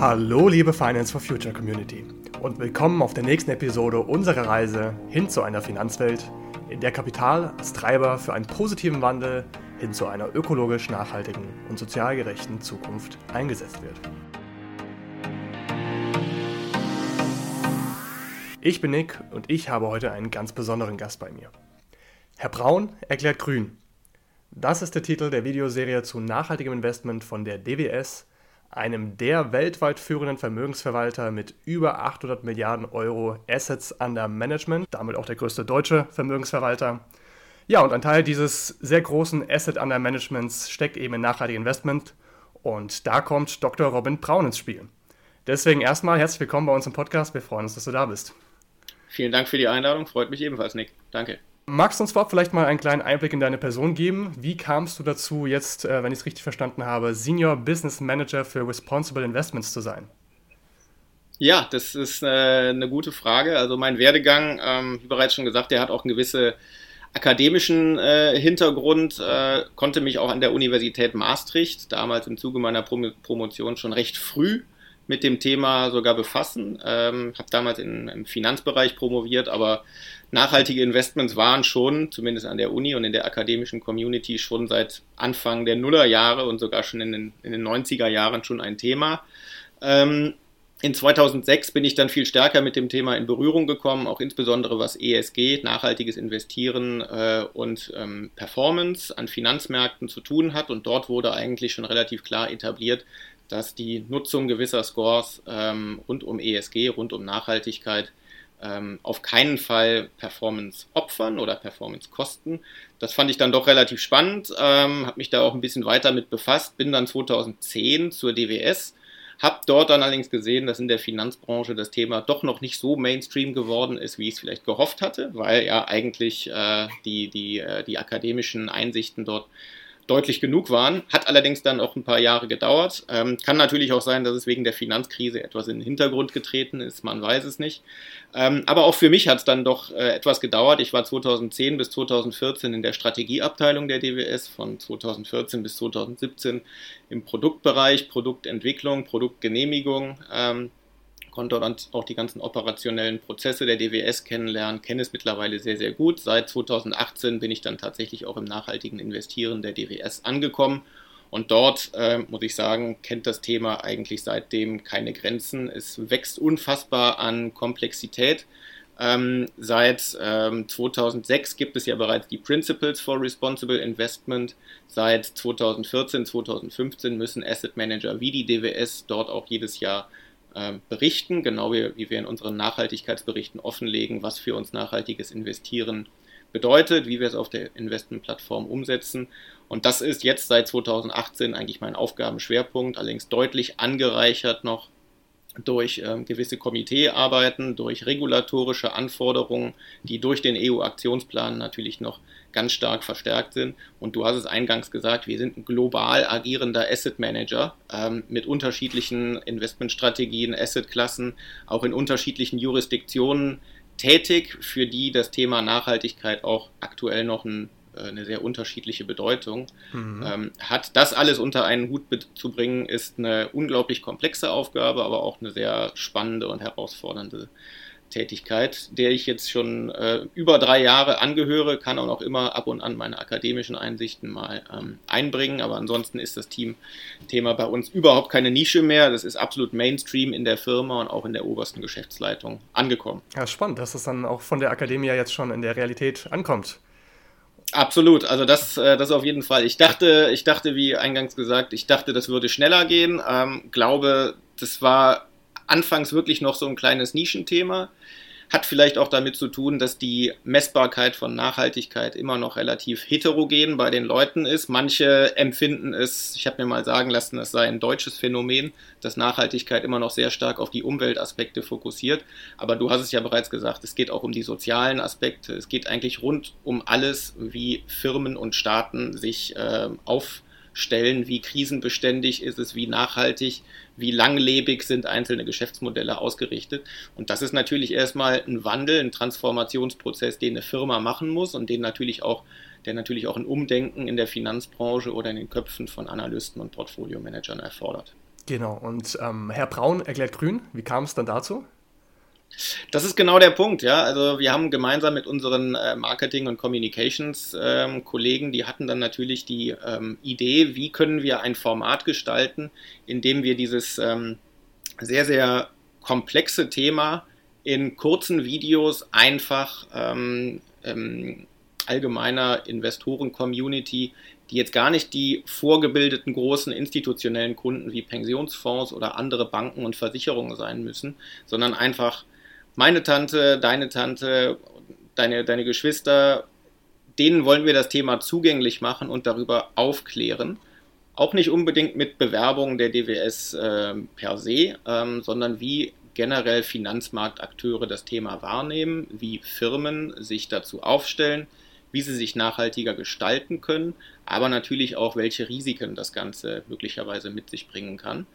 Hallo liebe Finance for Future Community und willkommen auf der nächsten Episode unserer Reise hin zu einer Finanzwelt, in der Kapital als Treiber für einen positiven Wandel hin zu einer ökologisch nachhaltigen und sozial gerechten Zukunft eingesetzt wird. Ich bin Nick und ich habe heute einen ganz besonderen Gast bei mir. Herr Braun erklärt grün. Das ist der Titel der Videoserie zu nachhaltigem Investment von der DWS einem der weltweit führenden Vermögensverwalter mit über 800 Milliarden Euro Assets under Management, damit auch der größte deutsche Vermögensverwalter. Ja, und ein Teil dieses sehr großen Asset under Managements steckt eben in nachhaltige Investment und da kommt Dr. Robin Braun ins Spiel. Deswegen erstmal herzlich willkommen bei uns im Podcast. Wir freuen uns, dass du da bist. Vielen Dank für die Einladung, freut mich ebenfalls, Nick. Danke. Magst du uns vorab vielleicht mal einen kleinen Einblick in deine Person geben? Wie kamst du dazu, jetzt, äh, wenn ich es richtig verstanden habe, Senior Business Manager für Responsible Investments zu sein? Ja, das ist äh, eine gute Frage. Also mein Werdegang, ähm, wie bereits schon gesagt, der hat auch einen gewissen akademischen äh, Hintergrund, konnte mich auch an der Universität Maastricht, damals im Zuge meiner Prom Promotion schon recht früh mit dem Thema sogar befassen. Ähm, habe damals in, im Finanzbereich promoviert, aber nachhaltige Investments waren schon, zumindest an der Uni und in der akademischen Community, schon seit Anfang der Nullerjahre und sogar schon in den, in den 90er Jahren schon ein Thema. Ähm, in 2006 bin ich dann viel stärker mit dem Thema in Berührung gekommen, auch insbesondere was ESG, nachhaltiges Investieren äh, und ähm, Performance an Finanzmärkten zu tun hat. Und dort wurde eigentlich schon relativ klar etabliert, dass die Nutzung gewisser Scores ähm, rund um ESG, rund um Nachhaltigkeit ähm, auf keinen Fall Performance opfern oder Performance kosten. Das fand ich dann doch relativ spannend, ähm, habe mich da auch ein bisschen weiter mit befasst, bin dann 2010 zur DWS, habe dort dann allerdings gesehen, dass in der Finanzbranche das Thema doch noch nicht so Mainstream geworden ist, wie ich es vielleicht gehofft hatte, weil ja eigentlich äh, die, die, äh, die akademischen Einsichten dort deutlich genug waren. Hat allerdings dann auch ein paar Jahre gedauert. Ähm, kann natürlich auch sein, dass es wegen der Finanzkrise etwas in den Hintergrund getreten ist, man weiß es nicht. Ähm, aber auch für mich hat es dann doch äh, etwas gedauert. Ich war 2010 bis 2014 in der Strategieabteilung der DWS, von 2014 bis 2017 im Produktbereich, Produktentwicklung, Produktgenehmigung. Ähm, konnte dann auch die ganzen operationellen Prozesse der DWS kennenlernen, kenne es mittlerweile sehr, sehr gut. Seit 2018 bin ich dann tatsächlich auch im nachhaltigen Investieren der DWS angekommen. Und dort, äh, muss ich sagen, kennt das Thema eigentlich seitdem keine Grenzen. Es wächst unfassbar an Komplexität. Ähm, seit ähm, 2006 gibt es ja bereits die Principles for Responsible Investment. Seit 2014, 2015 müssen Asset Manager wie die DWS dort auch jedes Jahr berichten, genau wie, wie wir in unseren Nachhaltigkeitsberichten offenlegen, was für uns nachhaltiges Investieren bedeutet, wie wir es auf der Investmentplattform umsetzen. Und das ist jetzt seit 2018 eigentlich mein Aufgabenschwerpunkt, allerdings deutlich angereichert noch durch ähm, gewisse Komiteearbeiten, durch regulatorische Anforderungen, die durch den EU-Aktionsplan natürlich noch ganz stark verstärkt sind. Und du hast es eingangs gesagt, wir sind ein global agierender Asset Manager ähm, mit unterschiedlichen Investmentstrategien, Assetklassen, auch in unterschiedlichen Jurisdiktionen tätig, für die das Thema Nachhaltigkeit auch aktuell noch ein eine sehr unterschiedliche Bedeutung mhm. ähm, hat. Das alles unter einen Hut zu bringen, ist eine unglaublich komplexe Aufgabe, aber auch eine sehr spannende und herausfordernde Tätigkeit, der ich jetzt schon äh, über drei Jahre angehöre, kann auch noch immer ab und an meine akademischen Einsichten mal ähm, einbringen, aber ansonsten ist das Team-Thema bei uns überhaupt keine Nische mehr. Das ist absolut Mainstream in der Firma und auch in der obersten Geschäftsleitung angekommen. Ja, spannend, dass es dann auch von der Akademie jetzt schon in der Realität ankommt. Absolut, also das, äh, das auf jeden Fall. Ich dachte, ich dachte, wie eingangs gesagt, ich dachte, das würde schneller gehen. Ähm, glaube, das war anfangs wirklich noch so ein kleines Nischenthema. Hat vielleicht auch damit zu tun, dass die Messbarkeit von Nachhaltigkeit immer noch relativ heterogen bei den Leuten ist. Manche empfinden es, ich habe mir mal sagen lassen, es sei ein deutsches Phänomen, dass Nachhaltigkeit immer noch sehr stark auf die Umweltaspekte fokussiert. Aber du hast es ja bereits gesagt, es geht auch um die sozialen Aspekte. Es geht eigentlich rund um alles, wie Firmen und Staaten sich äh, auf stellen, wie krisenbeständig ist es, wie nachhaltig, wie langlebig sind einzelne Geschäftsmodelle ausgerichtet. Und das ist natürlich erstmal ein Wandel, ein Transformationsprozess, den eine Firma machen muss und den natürlich auch, der natürlich auch ein Umdenken in der Finanzbranche oder in den Köpfen von Analysten und Portfoliomanagern erfordert. Genau, und ähm, Herr Braun erklärt grün. Wie kam es dann dazu? Das ist genau der Punkt, ja. Also wir haben gemeinsam mit unseren äh, Marketing- und Communications-Kollegen, ähm, die hatten dann natürlich die ähm, Idee, wie können wir ein Format gestalten, in dem wir dieses ähm, sehr, sehr komplexe Thema in kurzen Videos einfach allgemeiner Investoren-Community, die jetzt gar nicht die vorgebildeten großen institutionellen Kunden wie Pensionsfonds oder andere Banken und Versicherungen sein müssen, sondern einfach meine Tante, deine Tante, deine, deine Geschwister, denen wollen wir das Thema zugänglich machen und darüber aufklären. Auch nicht unbedingt mit Bewerbungen der DWS äh, per se, ähm, sondern wie generell Finanzmarktakteure das Thema wahrnehmen, wie Firmen sich dazu aufstellen, wie sie sich nachhaltiger gestalten können, aber natürlich auch, welche Risiken das Ganze möglicherweise mit sich bringen kann.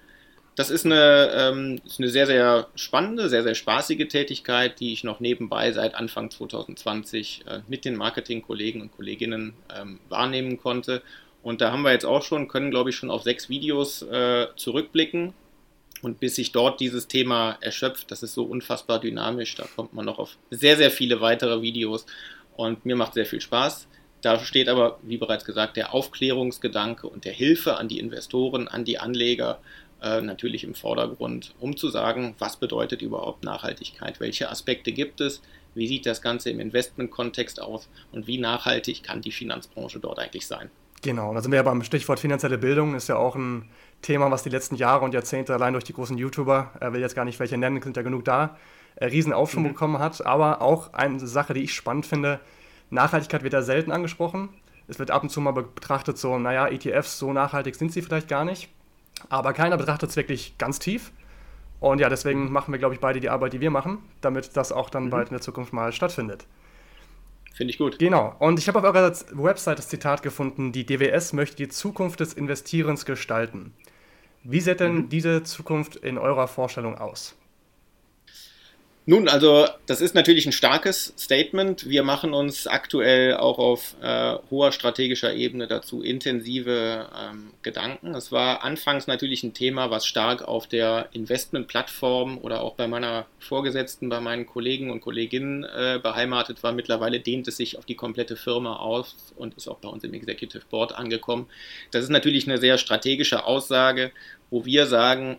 Das ist eine, ähm, ist eine sehr, sehr spannende, sehr, sehr spaßige Tätigkeit, die ich noch nebenbei seit Anfang 2020 äh, mit den Marketingkollegen und Kolleginnen ähm, wahrnehmen konnte. Und da haben wir jetzt auch schon, können glaube ich schon auf sechs Videos äh, zurückblicken. Und bis sich dort dieses Thema erschöpft, das ist so unfassbar dynamisch, da kommt man noch auf sehr, sehr viele weitere Videos. Und mir macht sehr viel Spaß. Da steht aber, wie bereits gesagt, der Aufklärungsgedanke und der Hilfe an die Investoren, an die Anleger, äh, natürlich im Vordergrund, um zu sagen, was bedeutet überhaupt Nachhaltigkeit, welche Aspekte gibt es, wie sieht das Ganze im Investmentkontext aus und wie nachhaltig kann die Finanzbranche dort eigentlich sein. Genau, da sind wir ja beim Stichwort finanzielle Bildung, ist ja auch ein Thema, was die letzten Jahre und Jahrzehnte allein durch die großen YouTuber, er will jetzt gar nicht welche nennen, sind ja genug da, äh, riesen Aufschwung mhm. bekommen hat. Aber auch eine Sache, die ich spannend finde, Nachhaltigkeit wird da selten angesprochen. Es wird ab und zu mal betrachtet so, naja, ETFs, so nachhaltig sind sie vielleicht gar nicht. Aber keiner betrachtet es wirklich ganz tief. Und ja, deswegen machen wir, glaube ich, beide die Arbeit, die wir machen, damit das auch dann mhm. bald in der Zukunft mal stattfindet. Finde ich gut. Genau. Und ich habe auf eurer Website das Zitat gefunden, die DWS möchte die Zukunft des Investierens gestalten. Wie sieht denn mhm. diese Zukunft in eurer Vorstellung aus? Nun, also das ist natürlich ein starkes Statement. Wir machen uns aktuell auch auf äh, hoher strategischer Ebene dazu intensive ähm, Gedanken. Es war anfangs natürlich ein Thema, was stark auf der Investmentplattform oder auch bei meiner Vorgesetzten, bei meinen Kollegen und Kolleginnen äh, beheimatet war. Mittlerweile dehnt es sich auf die komplette Firma aus und ist auch bei uns im Executive Board angekommen. Das ist natürlich eine sehr strategische Aussage, wo wir sagen,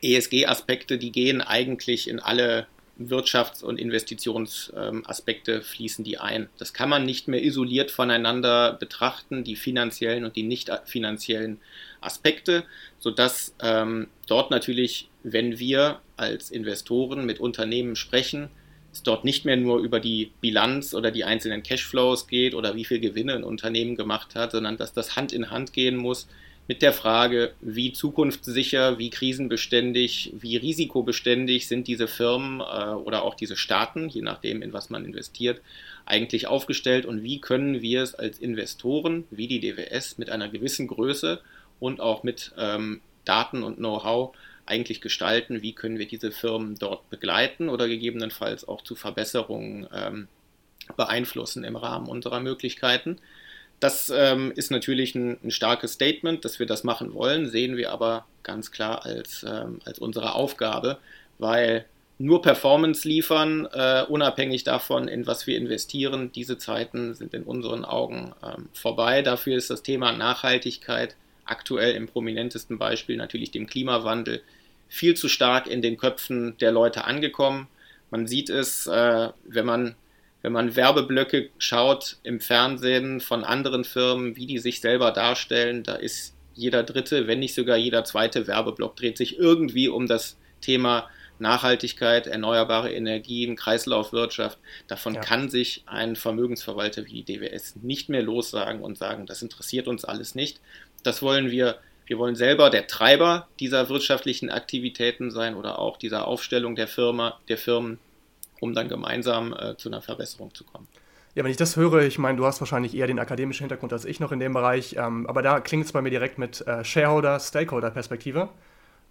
ESG-Aspekte, die gehen eigentlich in alle Wirtschafts- und Investitionsaspekte fließen die ein. Das kann man nicht mehr isoliert voneinander betrachten, die finanziellen und die nicht finanziellen Aspekte, sodass ähm, dort natürlich, wenn wir als Investoren mit Unternehmen sprechen, es dort nicht mehr nur über die Bilanz oder die einzelnen Cashflows geht oder wie viel Gewinne ein Unternehmen gemacht hat, sondern dass das Hand in Hand gehen muss mit der Frage, wie zukunftssicher, wie krisenbeständig, wie risikobeständig sind diese Firmen äh, oder auch diese Staaten, je nachdem, in was man investiert, eigentlich aufgestellt und wie können wir es als Investoren, wie die DWS, mit einer gewissen Größe und auch mit ähm, Daten und Know-how eigentlich gestalten, wie können wir diese Firmen dort begleiten oder gegebenenfalls auch zu Verbesserungen ähm, beeinflussen im Rahmen unserer Möglichkeiten. Das ähm, ist natürlich ein, ein, starkes Statement, dass wir das machen wollen, sehen wir aber ganz klar als, ähm, als unsere Aufgabe, weil nur Performance liefern, äh, unabhängig davon, in was wir investieren, diese Zeiten sind in unseren Augen ähm, vorbei. Dafür ist das Thema Nachhaltigkeit aktuell im prominentesten Beispiel natürlich dem Klimawandel viel zu stark in den Köpfen der Leute angekommen. Man sieht es, äh, wenn man wenn man Werbeblöcke schaut im Fernsehen von anderen Firmen, wie die sich selber darstellen, da ist jeder dritte, wenn nicht sogar jeder zweite Werbeblock dreht sich irgendwie um das Thema Nachhaltigkeit, erneuerbare Energien, Kreislaufwirtschaft. Davon ja. kann sich ein Vermögensverwalter wie die DWS nicht mehr lossagen und sagen, das interessiert uns alles nicht. Das wollen wir. Wir wollen selber der Treiber dieser wirtschaftlichen Aktivitäten sein oder auch dieser Aufstellung der Firma, der Firmen um dann gemeinsam äh, zu einer Verbesserung zu kommen. Ja, wenn ich das höre, ich meine, du hast wahrscheinlich eher den akademischen Hintergrund als ich noch in dem Bereich, ähm, aber da klingt es bei mir direkt mit äh, Shareholder-Stakeholder-Perspektive,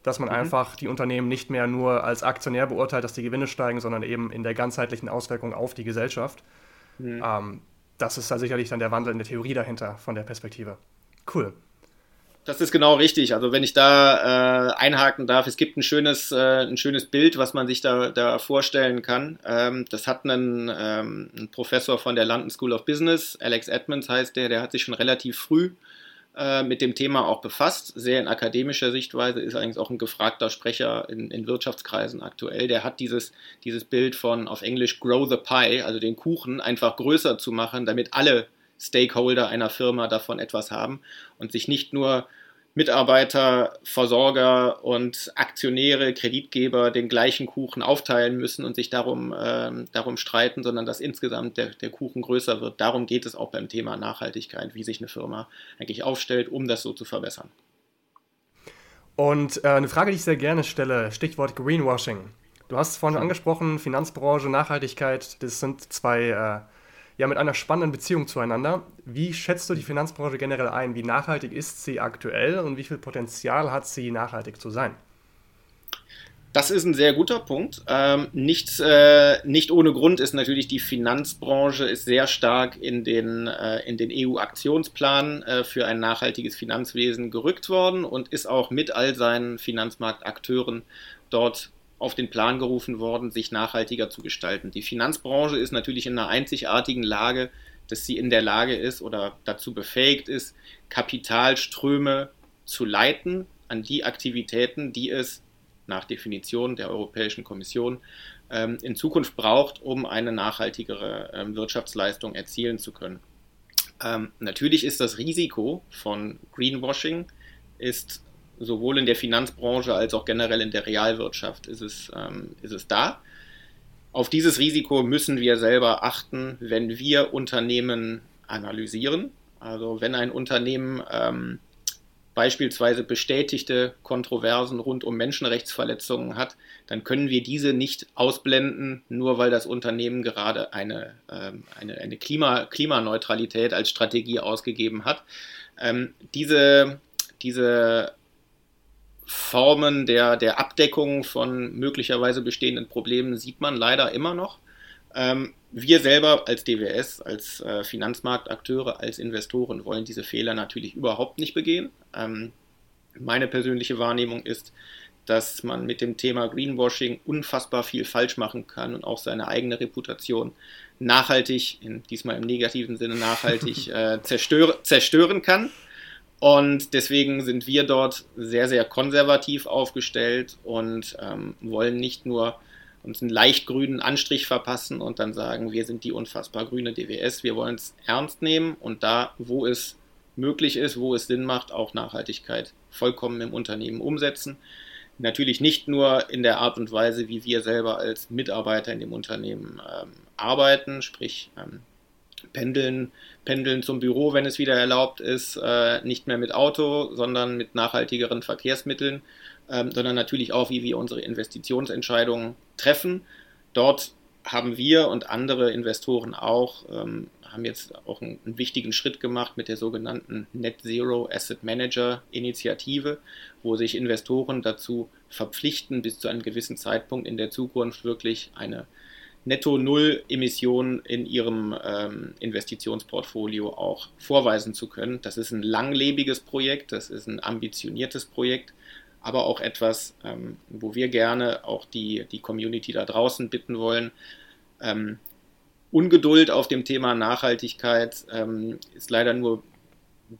dass man mhm. einfach die Unternehmen nicht mehr nur als Aktionär beurteilt, dass die Gewinne steigen, sondern eben in der ganzheitlichen Auswirkung auf die Gesellschaft. Mhm. Ähm, das ist da sicherlich dann der Wandel in der Theorie dahinter von der Perspektive. Cool. Das ist genau richtig. Also wenn ich da äh, einhaken darf, es gibt ein schönes, äh, ein schönes Bild, was man sich da, da vorstellen kann. Ähm, das hat einen, ähm, ein Professor von der London School of Business, Alex Edmonds heißt der, der hat sich schon relativ früh äh, mit dem Thema auch befasst, sehr in akademischer Sichtweise, ist eigentlich auch ein gefragter Sprecher in, in Wirtschaftskreisen aktuell. Der hat dieses, dieses Bild von auf Englisch Grow the Pie, also den Kuchen einfach größer zu machen, damit alle Stakeholder einer Firma davon etwas haben und sich nicht nur Mitarbeiter, Versorger und Aktionäre, Kreditgeber den gleichen Kuchen aufteilen müssen und sich darum, äh, darum streiten, sondern dass insgesamt der, der Kuchen größer wird. Darum geht es auch beim Thema Nachhaltigkeit, wie sich eine Firma eigentlich aufstellt, um das so zu verbessern. Und äh, eine Frage, die ich sehr gerne stelle, Stichwort Greenwashing. Du hast es vorhin angesprochen, Finanzbranche, Nachhaltigkeit, das sind zwei äh, ja mit einer spannenden Beziehung zueinander. Wie schätzt du die Finanzbranche generell ein? Wie nachhaltig ist sie aktuell und wie viel Potenzial hat sie, nachhaltig zu sein? Das ist ein sehr guter Punkt. Ähm, nicht, äh, nicht ohne Grund ist natürlich die Finanzbranche ist sehr stark in den, äh, in den EU-Aktionsplan äh, für ein nachhaltiges Finanzwesen gerückt worden und ist auch mit all seinen Finanzmarktakteuren dort auf den Plan gerufen worden, sich nachhaltiger zu gestalten. Die Finanzbranche ist natürlich in einer einzigartigen Lage, dass sie in der Lage ist oder dazu befähigt ist, Kapitalströme zu leiten an die Aktivitäten, die es nach Definition der Europäischen Kommission ähm, in Zukunft braucht, um eine nachhaltigere ähm, Wirtschaftsleistung erzielen zu können. Ähm, natürlich ist das Risiko von Greenwashing ist sowohl in der Finanzbranche als auch generell in der Realwirtschaft ist es, ähm, ist es da. Auf dieses Risiko müssen wir selber achten, wenn wir Unternehmen analysieren. Also wenn ein Unternehmen ähm, beispielsweise bestätigte Kontroversen rund um Menschenrechtsverletzungen hat, dann können wir diese nicht ausblenden, nur weil das Unternehmen gerade eine, ähm, eine, eine Klima, Klimaneutralität als Strategie ausgegeben hat. Ähm, diese, diese Formen der, der Abdeckung von möglicherweise bestehenden Problemen sieht man leider immer noch. Ähm, wir selber als DWS, als äh, Finanzmarktakteure, als Investoren wollen diese Fehler natürlich überhaupt nicht begehen. Ähm, meine persönliche Wahrnehmung ist, dass man mit dem Thema Greenwashing unfassbar viel falsch machen kann und auch seine eigene Reputation nachhaltig, in, diesmal im negativen Sinne nachhaltig, äh, zerstöre, zerstören kann. Und deswegen sind wir dort sehr, sehr konservativ aufgestellt und ähm, wollen nicht nur uns einen leicht grünen Anstrich verpassen und dann sagen, wir sind die unfassbar grüne DWS. Wir wollen es ernst nehmen und da, wo es möglich ist, wo es Sinn macht, auch Nachhaltigkeit vollkommen im Unternehmen umsetzen. Natürlich nicht nur in der Art und Weise, wie wir selber als Mitarbeiter in dem Unternehmen ähm, arbeiten, sprich ähm, pendeln, pendeln zum Büro, wenn es wieder erlaubt ist, äh, nicht mehr mit Auto, sondern mit nachhaltigeren Verkehrsmitteln, ähm, sondern natürlich auch, wie wir unsere Investitionsentscheidungen treffen. Dort haben wir und andere Investoren auch, ähm, haben jetzt auch einen, einen, wichtigen Schritt gemacht mit der sogenannten Net Zero Asset Manager Initiative, wo sich Investoren dazu verpflichten, bis zu einem gewissen Zeitpunkt in der Zukunft wirklich eine netto null Emissionen in ihrem ähm, Investitionsportfolio auch vorweisen zu können. Das ist ein langlebiges Projekt, das ist ein ambitioniertes Projekt, aber auch etwas, ähm, wo wir gerne auch die, die Community da draußen bitten wollen. Ähm, Ungeduld auf dem Thema Nachhaltigkeit ähm, ist leider nur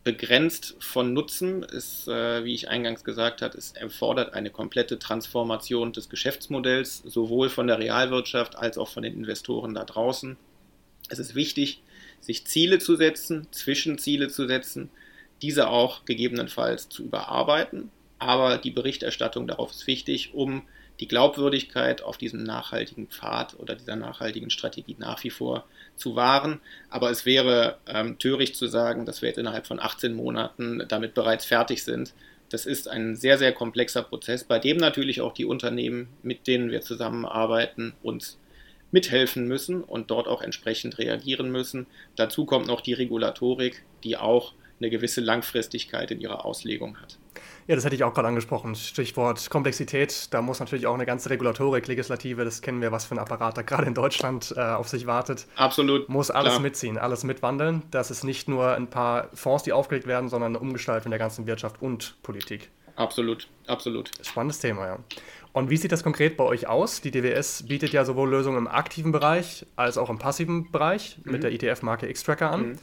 begrenzt von Nutzen, ist, äh, wie ich eingangs gesagt habe, es erfordert eine komplette Transformation des Geschäftsmodells, sowohl von der Realwirtschaft als auch von den Investoren da draußen. Es ist wichtig, sich Ziele zu setzen, Zwischenziele zu setzen, diese auch gegebenenfalls zu überarbeiten. Aber die Berichterstattung darauf ist wichtig, um die Glaubwürdigkeit auf diesem nachhaltigen Pfad oder dieser nachhaltigen Strategie nach wie vor zu wahren. Aber es wäre ähm, töricht zu sagen, dass wir jetzt innerhalb von 18 Monaten damit bereits fertig sind. Das ist ein sehr, sehr komplexer Prozess, bei dem natürlich auch die Unternehmen, mit denen wir zusammenarbeiten, uns mithelfen müssen und dort auch entsprechend reagieren müssen. Dazu kommt noch die Regulatorik, die auch eine gewisse Langfristigkeit in ihrer Auslegung hat. Ja, das hätte ich auch gerade angesprochen. Stichwort Komplexität. Da muss natürlich auch eine ganze Regulatorik, Legislative, das kennen wir, was für ein Apparat da gerade in Deutschland äh, auf sich wartet. Absolut. Muss alles klar. mitziehen, alles mitwandeln. Das ist nicht nur ein paar Fonds, die aufgelegt werden, sondern eine Umgestaltung der ganzen Wirtschaft und Politik. Absolut, absolut. Spannendes Thema, ja. Und wie sieht das konkret bei euch aus? Die DWS bietet ja sowohl Lösungen im aktiven Bereich als auch im passiven Bereich mhm. mit der ETF-Marke X-Tracker an. Mhm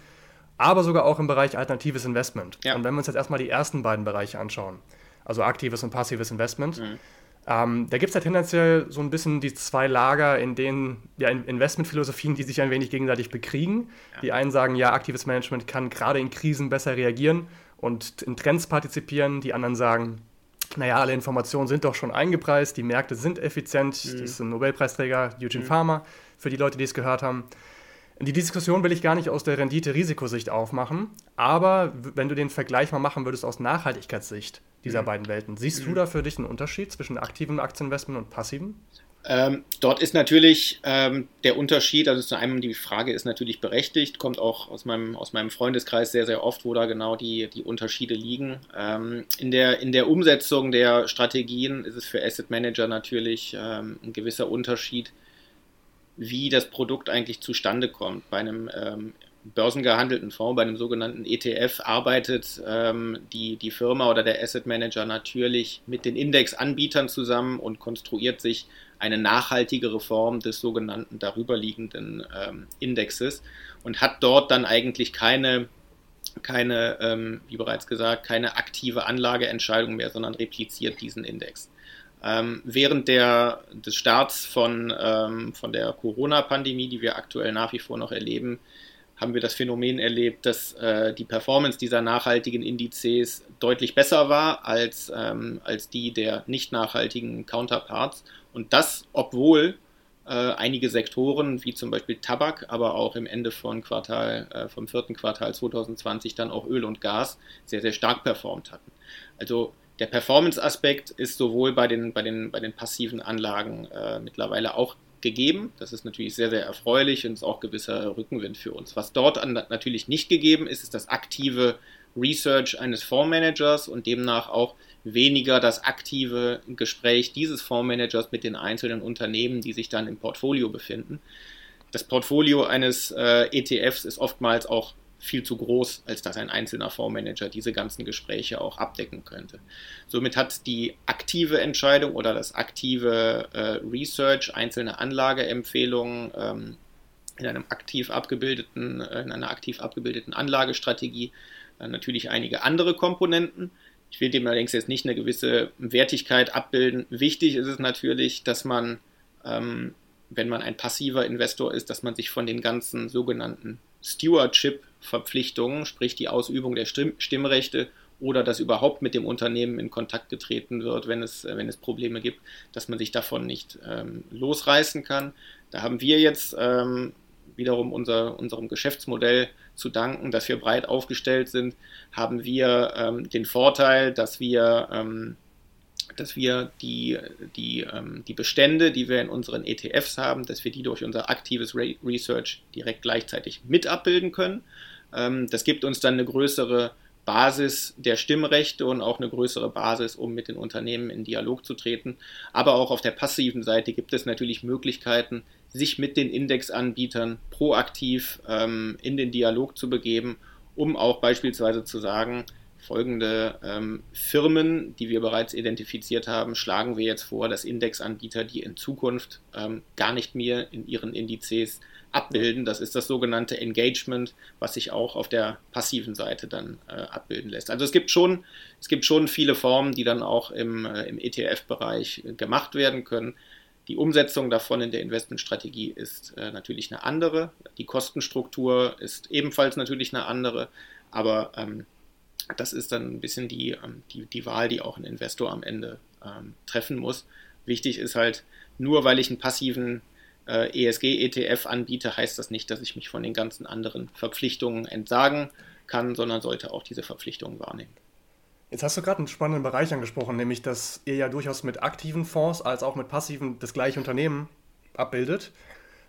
aber sogar auch im Bereich alternatives Investment. Ja. Und wenn wir uns jetzt erstmal die ersten beiden Bereiche anschauen, also aktives und passives Investment, mhm. ähm, da gibt es ja tendenziell so ein bisschen die zwei Lager, in denen ja, Investmentphilosophien, die sich ein wenig gegenseitig bekriegen. Ja. Die einen sagen, ja, aktives Management kann gerade in Krisen besser reagieren und in Trends partizipieren. Die anderen sagen, naja, alle Informationen sind doch schon eingepreist, die Märkte sind effizient. Mhm. Das ist ein Nobelpreisträger, Eugene mhm. Farmer, für die Leute, die es gehört haben. Die Diskussion will ich gar nicht aus der Rendite-Risikosicht aufmachen, aber wenn du den Vergleich mal machen würdest aus Nachhaltigkeitssicht dieser mhm. beiden Welten, siehst mhm. du da für dich einen Unterschied zwischen aktivem Aktieninvestment und passivem? Ähm, dort ist natürlich ähm, der Unterschied, also zu einem die Frage ist natürlich berechtigt, kommt auch aus meinem, aus meinem Freundeskreis sehr, sehr oft, wo da genau die, die Unterschiede liegen. Ähm, in, der, in der Umsetzung der Strategien ist es für Asset Manager natürlich ähm, ein gewisser Unterschied, wie das Produkt eigentlich zustande kommt. Bei einem ähm, börsengehandelten Fonds, bei einem sogenannten ETF, arbeitet ähm, die, die Firma oder der Asset Manager natürlich mit den Indexanbietern zusammen und konstruiert sich eine nachhaltigere Form des sogenannten darüberliegenden ähm, Indexes und hat dort dann eigentlich keine, keine ähm, wie bereits gesagt, keine aktive Anlageentscheidung mehr, sondern repliziert diesen Index. Ähm, während der, des Starts von, ähm, von der Corona-Pandemie, die wir aktuell nach wie vor noch erleben, haben wir das Phänomen erlebt, dass äh, die Performance dieser nachhaltigen Indizes deutlich besser war als, ähm, als die der nicht nachhaltigen Counterparts. Und das, obwohl äh, einige Sektoren, wie zum Beispiel Tabak, aber auch im Ende von Quartal, äh, vom vierten Quartal 2020 dann auch Öl und Gas sehr, sehr stark performt hatten. Also der Performance-Aspekt ist sowohl bei den, bei den, bei den passiven Anlagen äh, mittlerweile auch gegeben. Das ist natürlich sehr, sehr erfreulich und ist auch gewisser Rückenwind für uns. Was dort an, natürlich nicht gegeben ist, ist das aktive Research eines Fondsmanagers und demnach auch weniger das aktive Gespräch dieses Fondsmanagers mit den einzelnen Unternehmen, die sich dann im Portfolio befinden. Das Portfolio eines äh, ETFs ist oftmals auch viel zu groß, als dass ein einzelner Fondsmanager diese ganzen Gespräche auch abdecken könnte. Somit hat die aktive Entscheidung oder das aktive äh, Research, einzelne Anlageempfehlungen ähm, in einem aktiv abgebildeten, äh, in einer aktiv abgebildeten Anlagestrategie äh, natürlich einige andere Komponenten. Ich will dem allerdings jetzt nicht eine gewisse Wertigkeit abbilden. Wichtig ist es natürlich, dass man ähm, wenn man ein passiver Investor ist, dass man sich von den ganzen sogenannten Stewardship-Verpflichtungen, sprich die Ausübung der Stimm Stimmrechte oder dass überhaupt mit dem Unternehmen in Kontakt getreten wird, wenn es, wenn es Probleme gibt, dass man sich davon nicht ähm, losreißen kann. Da haben wir jetzt ähm, wiederum unser, unserem Geschäftsmodell zu danken, dass wir breit aufgestellt sind, haben wir ähm, den Vorteil, dass wir ähm, dass wir die, die, ähm, die Bestände, die wir in unseren ETFs haben, dass wir die durch unser aktives Re Research direkt gleichzeitig mit abbilden können. Ähm, das gibt uns dann eine größere Basis der Stimmrechte und auch eine größere Basis, um mit den Unternehmen in Dialog zu treten. Aber auch auf der passiven Seite gibt es natürlich Möglichkeiten, sich mit den Indexanbietern proaktiv ähm, in den Dialog zu begeben, um auch beispielsweise zu sagen, folgende ähm, Firmen, die wir bereits identifiziert haben, schlagen wir jetzt vor, dass Indexanbieter die in Zukunft ähm, gar nicht mehr in ihren Indizes abbilden. Das ist das sogenannte Engagement, was sich auch auf der passiven Seite dann äh, abbilden lässt. Also es gibt schon, es gibt schon viele Formen, die dann auch im, äh, im ETF-Bereich äh, gemacht werden können. Die Umsetzung davon in der Investmentstrategie ist äh, natürlich eine andere. Die Kostenstruktur ist ebenfalls natürlich eine andere. Aber ähm, das ist dann ein bisschen die, ähm, die, die Wahl, die auch ein Investor am Ende ähm, treffen muss. Wichtig ist halt, nur weil ich einen passiven äh, ESG-ETF anbiete, heißt das nicht, dass ich mich von den ganzen anderen Verpflichtungen entsagen kann, sondern sollte auch diese Verpflichtungen wahrnehmen. Jetzt hast du gerade einen spannenden Bereich angesprochen, nämlich dass ihr ja durchaus mit aktiven Fonds als auch mit passiven das gleiche Unternehmen abbildet.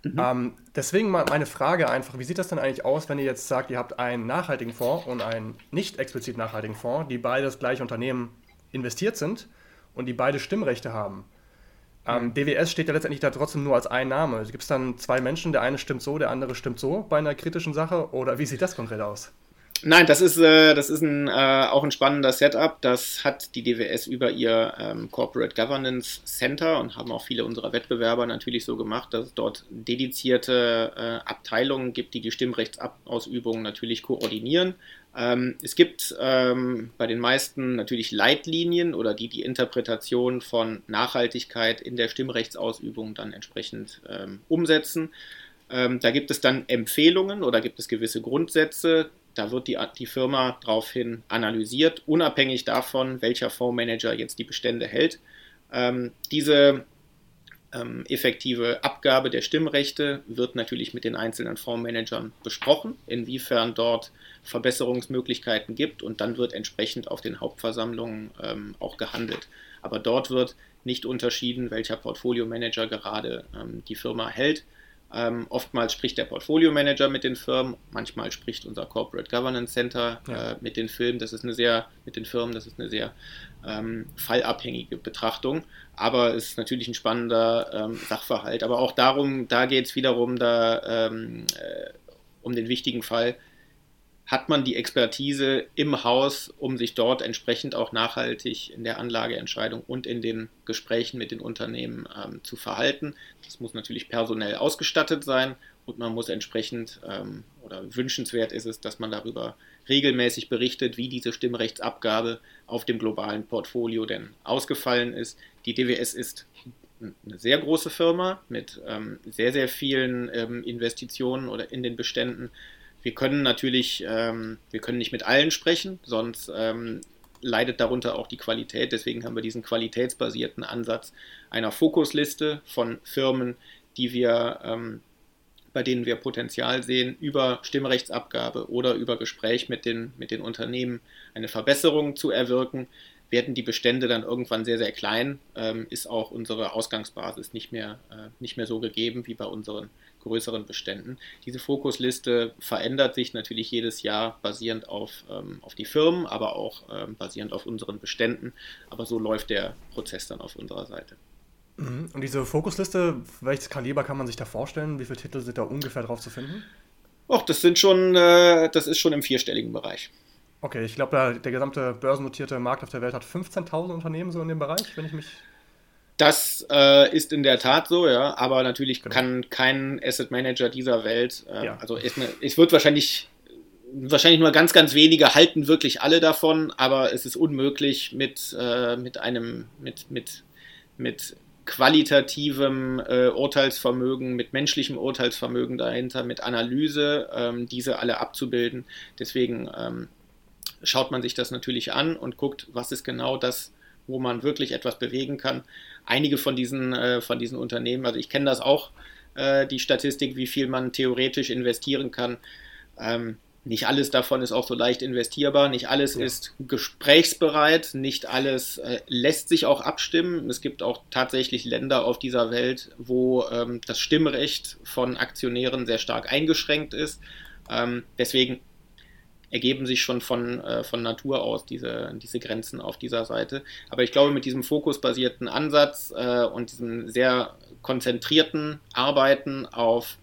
Mhm. Ähm, deswegen mal meine Frage einfach, wie sieht das denn eigentlich aus, wenn ihr jetzt sagt, ihr habt einen nachhaltigen Fonds und einen nicht explizit nachhaltigen Fonds, die beide das gleiche Unternehmen investiert sind und die beide Stimmrechte haben? Ähm, mhm. DWS steht ja letztendlich da trotzdem nur als ein Name. Gibt es dann zwei Menschen, der eine stimmt so, der andere stimmt so bei einer kritischen Sache? Oder wie sieht das konkret aus? Nein, das ist, äh, das ist ein, äh, auch ein spannender Setup. Das hat die DWS über ihr ähm, Corporate Governance Center und haben auch viele unserer Wettbewerber natürlich so gemacht, dass es dort dedizierte äh, Abteilungen gibt, die die Stimmrechtsausübung natürlich koordinieren. Ähm, es gibt ähm, bei den meisten natürlich Leitlinien oder die die Interpretation von Nachhaltigkeit in der Stimmrechtsausübung dann entsprechend ähm, umsetzen. Ähm, da gibt es dann Empfehlungen oder gibt es gewisse Grundsätze, da wird die, die Firma daraufhin analysiert, unabhängig davon, welcher Fondsmanager jetzt die Bestände hält. Ähm, diese ähm, effektive Abgabe der Stimmrechte wird natürlich mit den einzelnen Fondsmanagern besprochen, inwiefern dort Verbesserungsmöglichkeiten gibt und dann wird entsprechend auf den Hauptversammlungen ähm, auch gehandelt. Aber dort wird nicht unterschieden, welcher Portfolio-Manager gerade ähm, die Firma hält. Ähm, oftmals spricht der Portfolio Manager mit den Firmen, manchmal spricht unser Corporate Governance Center ja. äh, mit den Firmen. Das ist eine sehr mit den Firmen. Das ist eine sehr ähm, fallabhängige Betrachtung, aber es ist natürlich ein spannender ähm, Sachverhalt. Aber auch darum, da geht es wiederum da ähm, äh, um den wichtigen Fall hat man die Expertise im Haus, um sich dort entsprechend auch nachhaltig in der Anlageentscheidung und in den Gesprächen mit den Unternehmen ähm, zu verhalten. Das muss natürlich personell ausgestattet sein und man muss entsprechend ähm, oder wünschenswert ist es, dass man darüber regelmäßig berichtet, wie diese Stimmrechtsabgabe auf dem globalen Portfolio denn ausgefallen ist. Die DWS ist eine sehr große Firma mit ähm, sehr, sehr vielen ähm, Investitionen oder in den Beständen wir können natürlich, ähm, wir können nicht mit allen sprechen, sonst ähm, leidet darunter auch die Qualität. Deswegen haben wir diesen qualitätsbasierten Ansatz einer Fokusliste von Firmen, die wir, ähm, bei denen wir Potenzial sehen, über Stimmrechtsabgabe oder über Gespräch mit den, mit den Unternehmen eine Verbesserung zu erwirken. Werden die Bestände dann irgendwann sehr, sehr klein, ähm, ist auch unsere Ausgangsbasis nicht mehr, äh, nicht mehr so gegeben wie bei unseren größeren Beständen. Diese Fokusliste verändert sich natürlich jedes Jahr basierend auf, ähm, auf die Firmen, aber auch ähm, basierend auf unseren Beständen. Aber so läuft der Prozess dann auf unserer Seite. Mhm. Und diese Fokusliste, welches Kaliber kann man sich da vorstellen? Wie viele Titel sind da ungefähr drauf zu finden? Och, das sind schon, äh, das ist schon im vierstelligen Bereich. Okay, ich glaube, der gesamte börsennotierte Markt auf der Welt hat 15.000 Unternehmen so in dem Bereich, wenn ich mich das äh, ist in der Tat so, ja, aber natürlich genau. kann kein Asset Manager dieser Welt, äh, ja. also es, es wird wahrscheinlich wahrscheinlich nur ganz, ganz wenige halten wirklich alle davon, aber es ist unmöglich mit, äh, mit einem, mit, mit, mit qualitativem äh, Urteilsvermögen, mit menschlichem Urteilsvermögen dahinter, mit Analyse, ähm, diese alle abzubilden. Deswegen ähm, schaut man sich das natürlich an und guckt, was ist genau das, wo man wirklich etwas bewegen kann einige von diesen, äh, von diesen Unternehmen, also ich kenne das auch, äh, die Statistik, wie viel man theoretisch investieren kann. Ähm, nicht alles davon ist auch so leicht investierbar, nicht alles ja. ist gesprächsbereit, nicht alles äh, lässt sich auch abstimmen. Es gibt auch tatsächlich Länder auf dieser Welt, wo ähm, das Stimmrecht von Aktionären sehr stark eingeschränkt ist. Ähm, deswegen ergeben sich schon von, äh, von Natur aus diese, diese Grenzen auf dieser Seite. Aber ich glaube, mit diesem fokusbasierten Ansatz äh, und diesem sehr konzentrierten Arbeiten auf,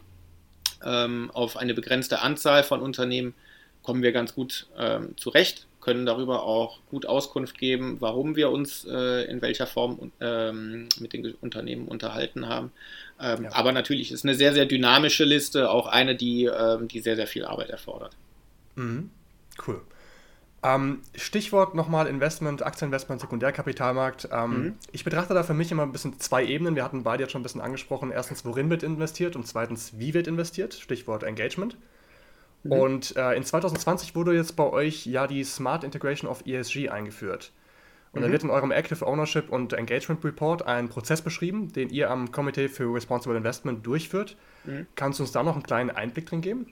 ähm, auf eine begrenzte Anzahl von Unternehmen kommen wir ganz gut ähm, zurecht, können darüber auch gut Auskunft geben, warum wir uns äh, in welcher Form ähm, mit den Unternehmen unterhalten haben. Ähm, ja. Aber natürlich ist eine sehr, sehr dynamische Liste, auch eine, die, ähm, die sehr, sehr viel Arbeit erfordert. Mhm. Cool. Ähm, Stichwort nochmal Investment, Aktieninvestment, Sekundärkapitalmarkt. Ähm, mhm. Ich betrachte da für mich immer ein bisschen zwei Ebenen. Wir hatten beide jetzt schon ein bisschen angesprochen. Erstens, worin wird investiert und zweitens, wie wird investiert? Stichwort Engagement. Mhm. Und äh, in 2020 wurde jetzt bei euch ja die Smart Integration of ESG eingeführt. Und mhm. da wird in eurem Active Ownership und Engagement Report ein Prozess beschrieben, den ihr am Committee für Responsible Investment durchführt. Mhm. Kannst du uns da noch einen kleinen Einblick drin geben?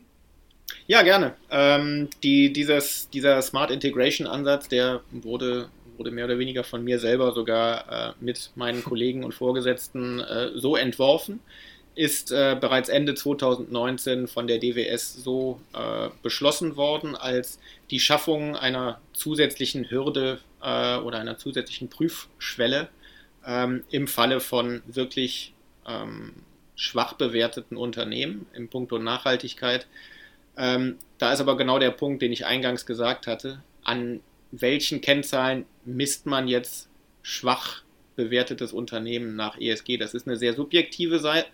Ja, gerne. Ähm, die, dieses, dieser Smart Integration Ansatz, der wurde, wurde mehr oder weniger von mir selber sogar äh, mit meinen Kollegen und Vorgesetzten äh, so entworfen. ist äh, bereits Ende 2019 von der DWS so äh, beschlossen worden, als die Schaffung einer zusätzlichen Hürde äh, oder einer zusätzlichen Prüfschwelle ähm, im Falle von wirklich ähm, schwach bewerteten Unternehmen im Punkto Nachhaltigkeit. Ähm, da ist aber genau der Punkt, den ich eingangs gesagt hatte. An welchen Kennzahlen misst man jetzt schwach bewertetes Unternehmen nach ESG? Das ist eine sehr subjektive Seite,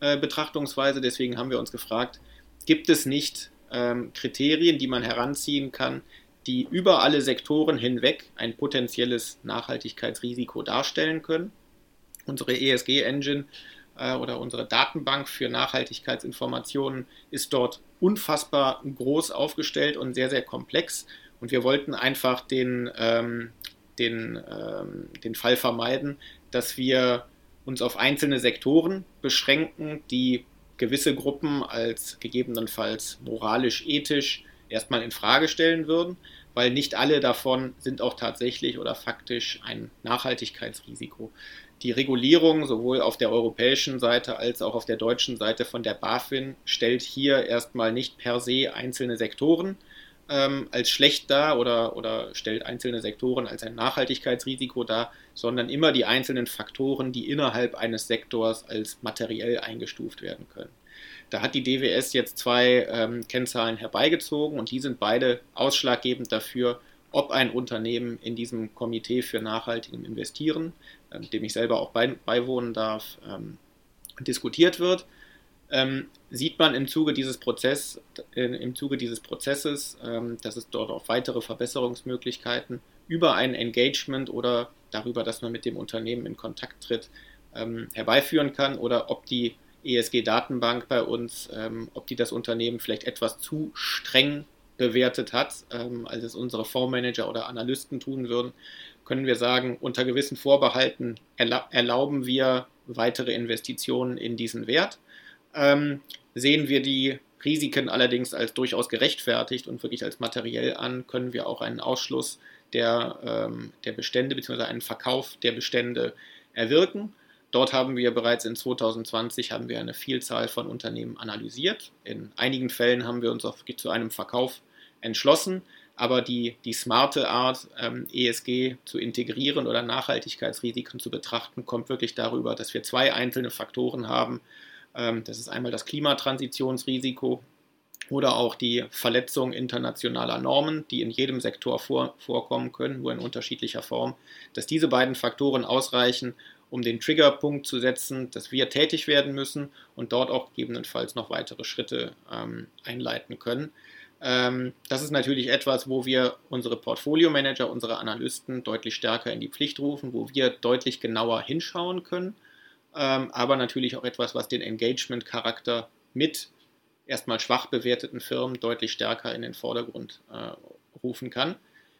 äh, Betrachtungsweise. Deswegen haben wir uns gefragt, gibt es nicht ähm, Kriterien, die man heranziehen kann, die über alle Sektoren hinweg ein potenzielles Nachhaltigkeitsrisiko darstellen können? Unsere ESG-Engine äh, oder unsere Datenbank für Nachhaltigkeitsinformationen ist dort unfassbar groß aufgestellt und sehr, sehr komplex. Und wir wollten einfach den, ähm, den, ähm, den Fall vermeiden, dass wir uns auf einzelne Sektoren beschränken, die gewisse Gruppen als gegebenenfalls moralisch, ethisch erstmal in Frage stellen würden, weil nicht alle davon sind auch tatsächlich oder faktisch ein Nachhaltigkeitsrisiko. Die Regulierung sowohl auf der europäischen Seite als auch auf der deutschen Seite von der BaFin stellt hier erstmal nicht per se einzelne Sektoren ähm, als schlecht dar oder, oder stellt einzelne Sektoren als ein Nachhaltigkeitsrisiko dar, sondern immer die einzelnen Faktoren, die innerhalb eines Sektors als materiell eingestuft werden können. Da hat die DWS jetzt zwei ähm, Kennzahlen herbeigezogen und die sind beide ausschlaggebend dafür, ob ein Unternehmen in diesem Komitee für nachhaltigem Investieren, äh, dem ich selber auch bei, beiwohnen darf, ähm, diskutiert wird. Ähm, sieht man im Zuge dieses Prozess, äh, im Zuge dieses Prozesses, ähm, dass es dort auch weitere Verbesserungsmöglichkeiten über ein Engagement oder darüber, dass man mit dem Unternehmen in Kontakt tritt, ähm, herbeiführen kann oder ob die ESG-Datenbank bei uns, ähm, ob die das Unternehmen vielleicht etwas zu streng bewertet hat, ähm, als es unsere Fondsmanager oder Analysten tun würden, können wir sagen, unter gewissen Vorbehalten erlauben wir weitere Investitionen in diesen Wert ähm, sehen wir die Risiken allerdings als durchaus gerechtfertigt und wirklich als materiell an, können wir auch einen Ausschluss der, ähm, der Bestände bzw. einen Verkauf der Bestände erwirken. Dort haben wir bereits in 2020 haben wir eine Vielzahl von Unternehmen analysiert. In einigen Fällen haben wir uns auch zu einem Verkauf entschlossen. Aber die, die smarte Art, ähm, ESG zu integrieren oder Nachhaltigkeitsrisiken zu betrachten, kommt wirklich darüber, dass wir zwei einzelne Faktoren haben, ähm, das ist einmal das Klimatransitionsrisiko oder auch die Verletzung internationaler Normen, die in jedem Sektor vor, vorkommen können, nur in unterschiedlicher Form, dass diese beiden Faktoren ausreichen, um den Triggerpunkt zu setzen, dass wir tätig werden müssen und dort auch gegebenenfalls noch weitere Schritte ähm, einleiten können. Ähm, das ist natürlich etwas, wo wir unsere Portfolio-Manager, unsere Analysten deutlich stärker in die Pflicht rufen, wo wir deutlich genauer hinschauen können ähm, aber natürlich auch etwas, was den Engagement-Charakter mit erstmal schwach bewerteten Firmen deutlich stärker in den Vordergrund äh, rufen kann.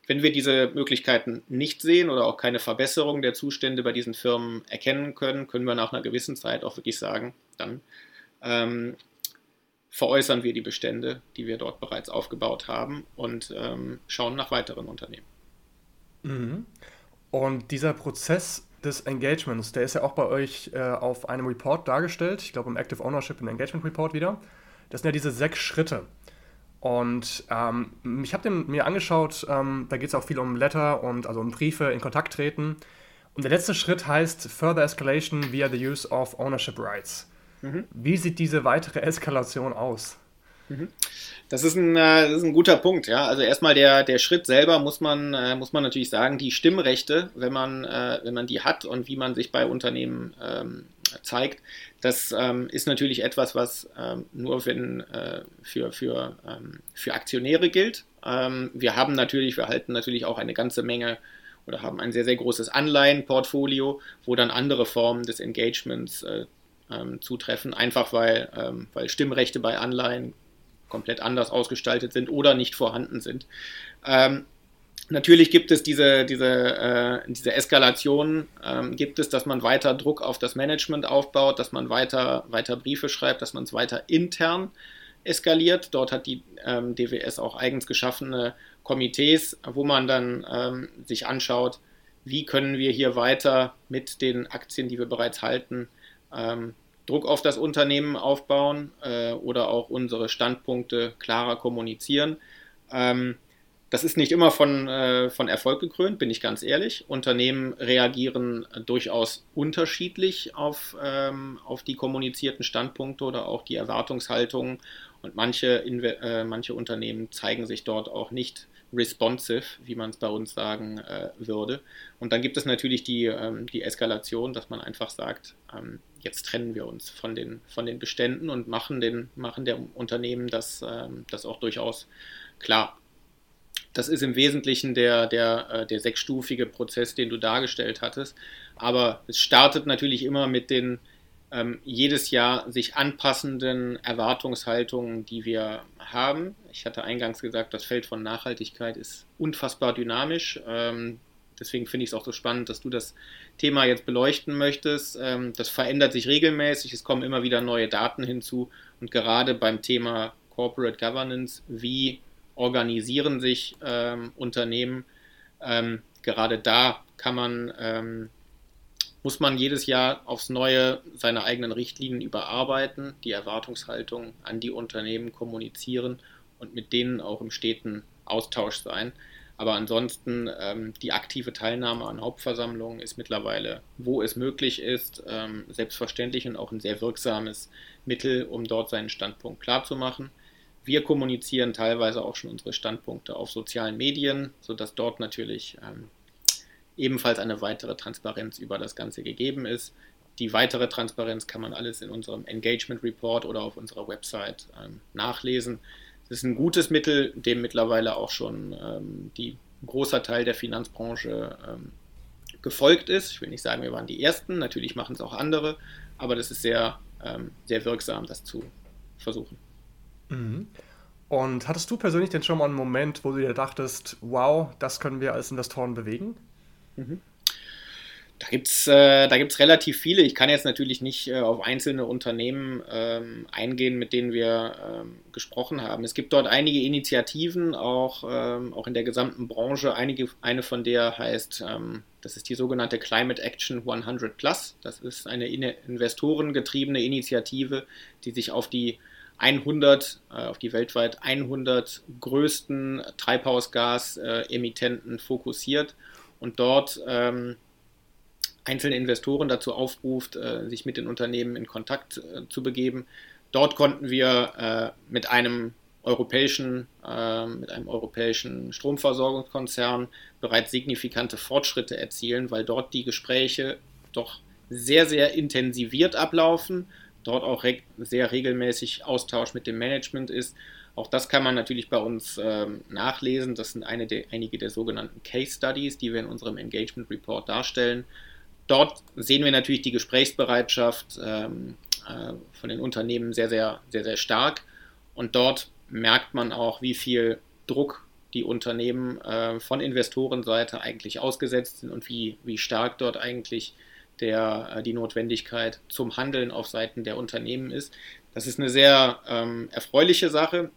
Wenn wir diese Möglichkeiten nicht sehen oder auch keine Verbesserung der Zustände bei diesen Firmen erkennen können, können wir nach einer gewissen Zeit auch wirklich sagen, dann ähm, veräußern wir die Bestände, die wir dort bereits aufgebaut haben und ähm, schauen nach weiteren Unternehmen. Mhm. Und dieser Prozess des Engagements, der ist ja auch bei euch äh, auf einem Report dargestellt. Ich glaube im Active Ownership and Engagement Report wieder. Das sind ja diese sechs Schritte. Und ähm, ich habe den mir angeschaut, ähm, da geht es auch viel um Letter und also um Briefe in Kontakt treten. Und der letzte Schritt heißt Further Escalation via the use of Ownership Rights. Mhm. Wie sieht diese weitere Eskalation aus? Mhm. Das ist ein, äh, das ist ein guter Punkt, ja. Also erstmal der, der Schritt selber muss man, äh, muss man natürlich sagen, die Stimmrechte, wenn man, äh, wenn man die hat und wie man sich bei Unternehmen ähm, zeigt, das ähm, ist natürlich etwas, was ähm, nur wenn, äh, für, für, für Aktionäre gilt. Wir haben natürlich, wir halten natürlich auch eine ganze Menge oder haben ein sehr, sehr großes Anleihenportfolio, wo dann andere Formen des Engagements äh, ähm, zutreffen, einfach weil, weil Stimmrechte bei Anleihen komplett anders ausgestaltet sind oder nicht vorhanden sind. Ähm, natürlich gibt es diese, diese, äh, diese Eskalation, ähm, gibt es, dass man weiter Druck auf das Management aufbaut, dass man weiter, weiter Briefe schreibt, dass man es weiter intern eskaliert. Dort hat die ähm, DWS auch eigens geschaffene Komitees, wo man dann ähm, sich anschaut, wie können wir hier weiter mit den Aktien, die wir bereits halten, ähm, Druck auf das Unternehmen aufbauen äh, oder auch unsere Standpunkte klarer kommunizieren. Ähm, das ist nicht immer von, äh, von Erfolg gekrönt, bin ich ganz ehrlich. Unternehmen reagieren durchaus unterschiedlich auf, ähm, auf die kommunizierten Standpunkte oder auch die Erwartungshaltungen. Und manche, äh, manche Unternehmen zeigen sich dort auch nicht responsive, wie man es bei uns sagen äh, würde. Und dann gibt es natürlich die, ähm, die Eskalation, dass man einfach sagt, ähm, jetzt trennen wir uns von den, von den Beständen und machen, den, machen der Unternehmen das, ähm, das auch durchaus klar. Das ist im Wesentlichen der, der, äh, der sechsstufige Prozess, den du dargestellt hattest. Aber es startet natürlich immer mit den ähm, jedes Jahr sich anpassenden Erwartungshaltungen, die wir haben. Ich hatte eingangs gesagt, das Feld von Nachhaltigkeit ist unfassbar dynamisch. Ähm, deswegen finde ich es auch so spannend, dass du das Thema jetzt beleuchten möchtest. Ähm, das verändert sich regelmäßig, es kommen immer wieder neue Daten hinzu und gerade beim Thema Corporate Governance, wie organisieren sich ähm, Unternehmen, ähm, gerade da kann man ähm, muss man jedes Jahr aufs Neue seine eigenen Richtlinien überarbeiten, die Erwartungshaltung an die Unternehmen kommunizieren und mit denen auch im steten Austausch sein. Aber ansonsten ähm, die aktive Teilnahme an Hauptversammlungen ist mittlerweile, wo es möglich ist, ähm, selbstverständlich und auch ein sehr wirksames Mittel, um dort seinen Standpunkt klarzumachen. Wir kommunizieren teilweise auch schon unsere Standpunkte auf sozialen Medien, sodass dort natürlich ähm, ebenfalls eine weitere Transparenz über das Ganze gegeben ist. Die weitere Transparenz kann man alles in unserem Engagement Report oder auf unserer Website ähm, nachlesen. Es ist ein gutes Mittel, dem mittlerweile auch schon ähm, die großer Teil der Finanzbranche ähm, gefolgt ist. Ich will nicht sagen, wir waren die Ersten, natürlich machen es auch andere, aber das ist sehr, ähm, sehr wirksam, das zu versuchen. Mhm. Und hattest du persönlich denn schon mal einen Moment, wo du dir dachtest, wow, das können wir als Investoren bewegen? Mhm. Da gibt es äh, relativ viele. Ich kann jetzt natürlich nicht äh, auf einzelne Unternehmen ähm, eingehen, mit denen wir ähm, gesprochen haben. Es gibt dort einige Initiativen, auch, ähm, auch in der gesamten Branche. Einige, eine von der heißt, ähm, das ist die sogenannte Climate Action 100 Plus. Das ist eine in investorengetriebene Initiative, die sich auf die 100, äh, auf die weltweit 100 größten Treibhausgasemittenten fokussiert und dort ähm, einzelne Investoren dazu aufruft, äh, sich mit den Unternehmen in Kontakt äh, zu begeben. Dort konnten wir äh, mit einem europäischen, äh, mit einem europäischen Stromversorgungskonzern bereits signifikante Fortschritte erzielen, weil dort die Gespräche doch sehr, sehr intensiviert ablaufen, dort auch re sehr regelmäßig Austausch mit dem Management ist auch das kann man natürlich bei uns ähm, nachlesen. Das sind der, einige der sogenannten Case Studies, die wir in unserem Engagement Report darstellen. Dort sehen wir natürlich die Gesprächsbereitschaft ähm, äh, von den Unternehmen sehr, sehr, sehr, sehr stark. Und dort merkt man auch, wie viel Druck die Unternehmen äh, von Investorenseite eigentlich ausgesetzt sind und wie, wie stark dort eigentlich der, äh, die Notwendigkeit zum Handeln auf Seiten der Unternehmen ist. Das ist eine sehr ähm, erfreuliche Sache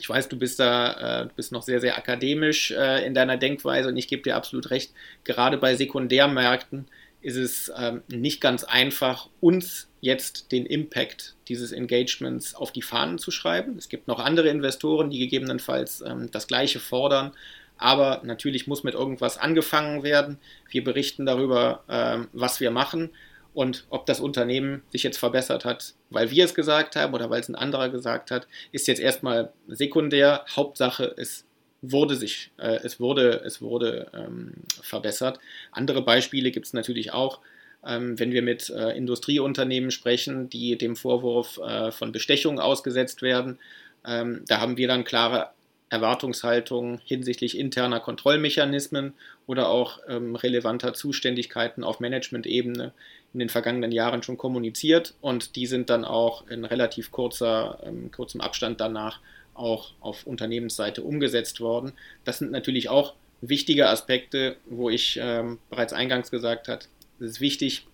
ich weiß, du bist da, äh, du bist noch sehr, sehr akademisch äh, in deiner Denkweise und ich gebe dir absolut recht. Gerade bei Sekundärmärkten ist es ähm, nicht ganz einfach, uns jetzt den Impact dieses Engagements auf die Fahnen zu schreiben. Es gibt noch andere Investoren, die gegebenenfalls ähm, das Gleiche fordern. Aber natürlich muss mit irgendwas angefangen werden. Wir berichten darüber, ähm, was wir machen. Und ob das Unternehmen sich jetzt verbessert hat, weil wir es gesagt haben oder weil es ein anderer gesagt hat, ist jetzt erstmal sekundär. Hauptsache, es wurde sich, äh, es wurde, es wurde ähm, verbessert. Andere Beispiele gibt es natürlich auch. Ähm, wenn wir mit äh, Industrieunternehmen sprechen, die dem Vorwurf äh, von Bestechung ausgesetzt werden, ähm, da haben wir dann klare Erwartungshaltung hinsichtlich interner Kontrollmechanismen oder auch ähm, relevanter Zuständigkeiten auf Management-Ebene in den vergangenen Jahren schon kommuniziert und die sind dann auch in relativ kurzer, ähm, kurzem Abstand danach auch auf Unternehmensseite umgesetzt worden. Das sind natürlich auch wichtige Aspekte, wo ich ähm, bereits eingangs gesagt habe, es ist wichtig,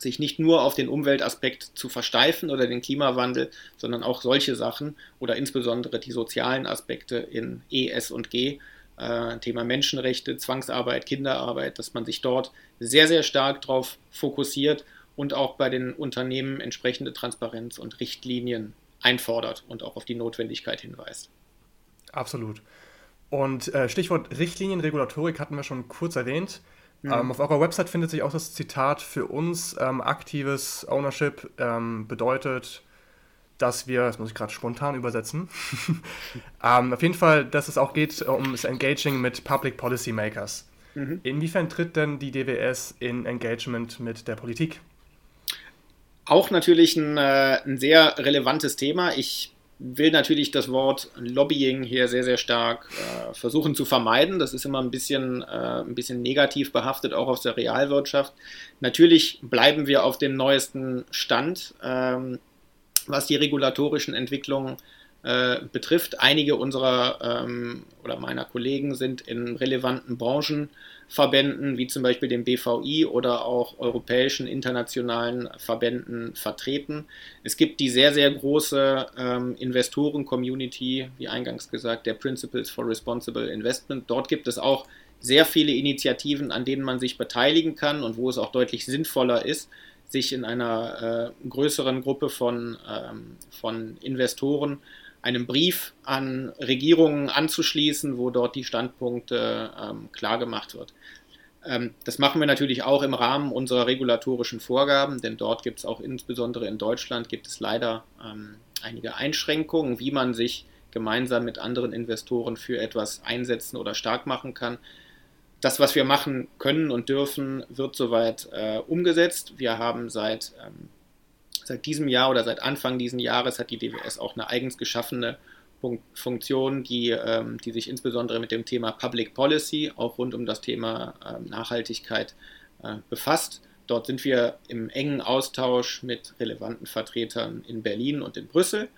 sich nicht nur auf den Umweltaspekt zu versteifen oder den Klimawandel, sondern auch solche Sachen oder insbesondere die sozialen Aspekte in E, S und G, äh, Thema Menschenrechte, Zwangsarbeit, Kinderarbeit, dass man sich dort sehr, sehr stark darauf fokussiert und auch bei den Unternehmen entsprechende Transparenz und Richtlinien einfordert und auch auf die Notwendigkeit hinweist. Absolut. Und äh, Stichwort Richtlinien, Regulatorik hatten wir schon kurz erwähnt. Mhm. Ähm, auf eurer Website findet sich auch das Zitat für uns, ähm, aktives Ownership ähm, bedeutet, dass wir, das muss ich gerade spontan übersetzen, ähm, auf jeden Fall, dass es auch geht um das Engaging mit Public Policy Makers. Mhm. Inwiefern tritt denn die DWS in Engagement mit der Politik? Auch natürlich ein, äh, ein sehr relevantes Thema. Ich will natürlich das Wort Lobbying hier sehr, sehr stark äh, versuchen zu vermeiden. Das ist immer ein bisschen, äh, ein bisschen negativ behaftet, auch aus der Realwirtschaft. Natürlich bleiben wir auf dem neuesten Stand, ähm, was die regulatorischen Entwicklungen äh, betrifft. Einige unserer ähm, oder meiner Kollegen sind in relevanten Branchen Verbänden wie zum Beispiel dem BVI oder auch europäischen internationalen Verbänden vertreten. Es gibt die sehr, sehr große ähm, Investoren-Community, wie eingangs gesagt, der Principles for Responsible Investment. Dort gibt es auch sehr viele Initiativen, an denen man sich beteiligen kann und wo es auch deutlich sinnvoller ist, sich in einer äh, größeren Gruppe von, ähm, von Investoren einem Brief an Regierungen anzuschließen, wo dort die Standpunkte ähm, klar gemacht wird. Ähm, das machen wir natürlich auch im Rahmen unserer regulatorischen Vorgaben, denn dort gibt es auch insbesondere in Deutschland gibt es leider ähm, einige Einschränkungen, wie man sich gemeinsam mit anderen Investoren für etwas einsetzen oder stark machen kann. Das, was wir machen können und dürfen, wird soweit äh, umgesetzt. Wir haben seit ähm, seit diesem Jahr oder seit Anfang dieses Jahres hat die DWS auch eine eigens geschaffene Funktion, die, ähm, die sich insbesondere mit dem Thema Public Policy, auch rund um das Thema ähm, Nachhaltigkeit äh, befasst. Dort sind wir im engen Austausch mit relevanten Vertretern in Berlin und in Brüssel.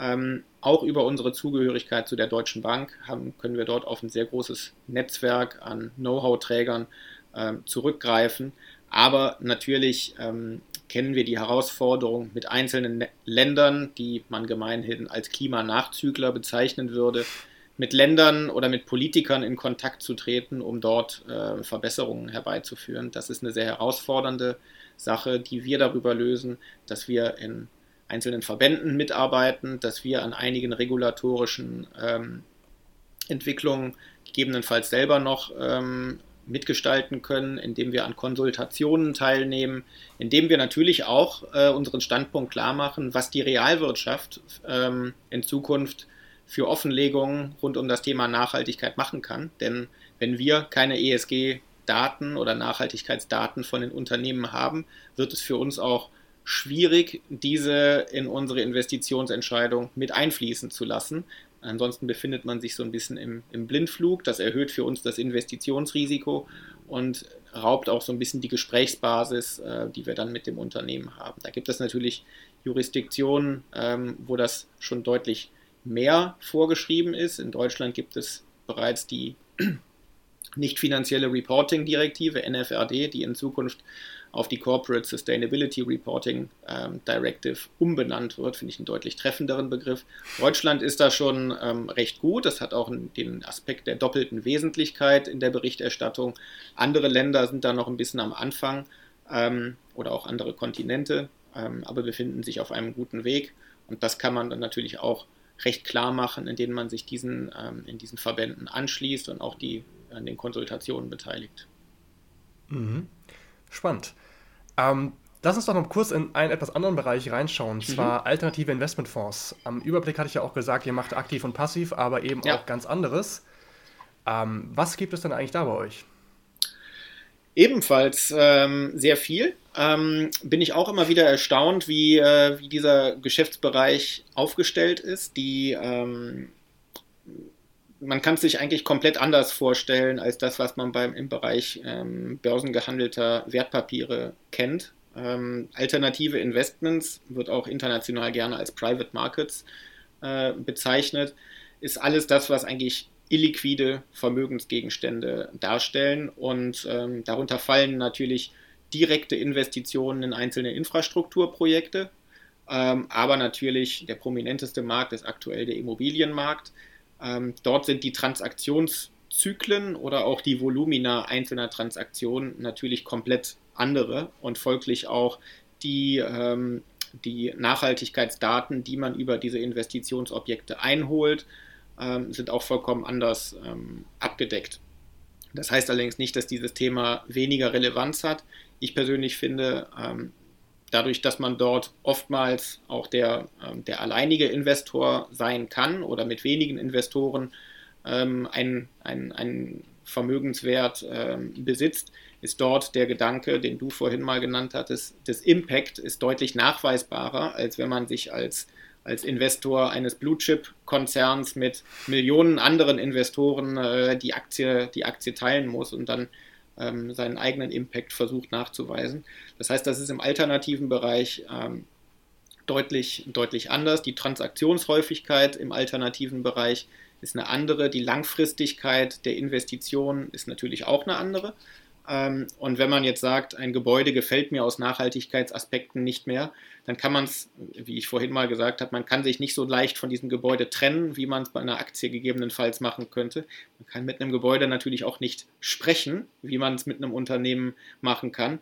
Ähm, auch über unsere Zugehörigkeit zu der Deutschen Bank haben, können wir dort auf ein sehr großes Netzwerk an Know-how-Trägern äh, zurückgreifen. Aber natürlich ähm, kennen wir die Herausforderung mit einzelnen Ländern, die man gemeinhin als Klimanachzügler bezeichnen würde, mit Ländern oder mit Politikern in Kontakt zu treten, um dort äh, Verbesserungen herbeizuführen. Das ist eine sehr herausfordernde Sache, die wir darüber lösen, dass wir in einzelnen Verbänden mitarbeiten, dass wir an einigen regulatorischen ähm, Entwicklungen gegebenenfalls selber noch ähm, mitgestalten können, indem wir an Konsultationen teilnehmen, indem wir natürlich auch äh, unseren Standpunkt klar machen, was die Realwirtschaft ähm, in Zukunft für Offenlegungen rund um das Thema Nachhaltigkeit machen kann. Denn wenn wir keine ESG-Daten oder Nachhaltigkeitsdaten von den Unternehmen haben, wird es für uns auch schwierig, diese in unsere Investitionsentscheidung mit einfließen zu lassen, Ansonsten befindet man sich so ein bisschen im, im Blindflug. Das erhöht für uns das Investitionsrisiko und raubt auch so ein bisschen die Gesprächsbasis, äh, die wir dann mit dem Unternehmen haben. Da gibt es natürlich Jurisdiktionen, ähm, wo das schon deutlich mehr vorgeschrieben ist. In Deutschland gibt es bereits die nicht finanzielle Reporting-Direktive, NFRD, die in Zukunft auf die Corporate Sustainability Reporting ähm, Directive umbenannt wird, finde ich einen deutlich treffenderen Begriff. Deutschland ist da schon ähm, recht gut. Das hat auch den Aspekt der doppelten Wesentlichkeit in der Berichterstattung. Andere Länder sind da noch ein bisschen am Anfang ähm, oder auch andere Kontinente, ähm, aber befinden sich auf einem guten Weg. Und das kann man dann natürlich auch recht klar machen, indem man sich diesen, ähm, in diesen Verbänden anschließt und auch die an den Konsultationen beteiligt. Mhm. Spannend. Ähm, lass uns doch noch kurz in einen etwas anderen Bereich reinschauen, und mhm. zwar alternative Investmentfonds. Am Überblick hatte ich ja auch gesagt, ihr macht aktiv und passiv, aber eben ja. auch ganz anderes. Ähm, was gibt es denn eigentlich da bei euch? Ebenfalls ähm, sehr viel. Ähm, bin ich auch immer wieder erstaunt, wie, äh, wie dieser Geschäftsbereich aufgestellt ist. Die, ähm, man kann es sich eigentlich komplett anders vorstellen als das, was man beim, im Bereich ähm, börsengehandelter Wertpapiere kennt. Ähm, alternative Investments wird auch international gerne als Private Markets äh, bezeichnet. Ist alles das, was eigentlich illiquide Vermögensgegenstände darstellen. Und ähm, darunter fallen natürlich direkte Investitionen in einzelne Infrastrukturprojekte. Ähm, aber natürlich der prominenteste Markt ist aktuell der Immobilienmarkt. Ähm, dort sind die Transaktionszyklen oder auch die Volumina einzelner Transaktionen natürlich komplett andere und folglich auch die, ähm, die Nachhaltigkeitsdaten, die man über diese Investitionsobjekte einholt, ähm, sind auch vollkommen anders ähm, abgedeckt. Das heißt allerdings nicht, dass dieses Thema weniger Relevanz hat. Ich persönlich finde, ähm, dadurch, dass man dort oftmals auch der, ähm, der alleinige Investor sein kann oder mit wenigen Investoren ähm, ein, ein, ein Vermögenswert ähm, besitzt, ist dort der Gedanke, den du vorhin mal genannt hattest, des Impact ist deutlich nachweisbarer, als wenn man sich als, als Investor eines Blue-Chip-Konzerns mit Millionen anderen Investoren äh, die, Aktie, die Aktie teilen muss und dann ähm, seinen eigenen Impact versucht nachzuweisen. Das heißt, das ist im alternativen Bereich ähm, deutlich, deutlich anders. Die Transaktionshäufigkeit im alternativen Bereich ist eine andere. Die Langfristigkeit der Investitionen ist natürlich auch eine andere. Ähm, und wenn man jetzt sagt, ein Gebäude gefällt mir aus Nachhaltigkeitsaspekten nicht mehr, dann kann man es, wie ich vorhin mal gesagt habe, man kann sich nicht so leicht von diesem Gebäude trennen, wie man es bei einer Aktie gegebenenfalls machen könnte. Man kann mit einem Gebäude natürlich auch nicht sprechen, wie man es mit einem Unternehmen machen kann.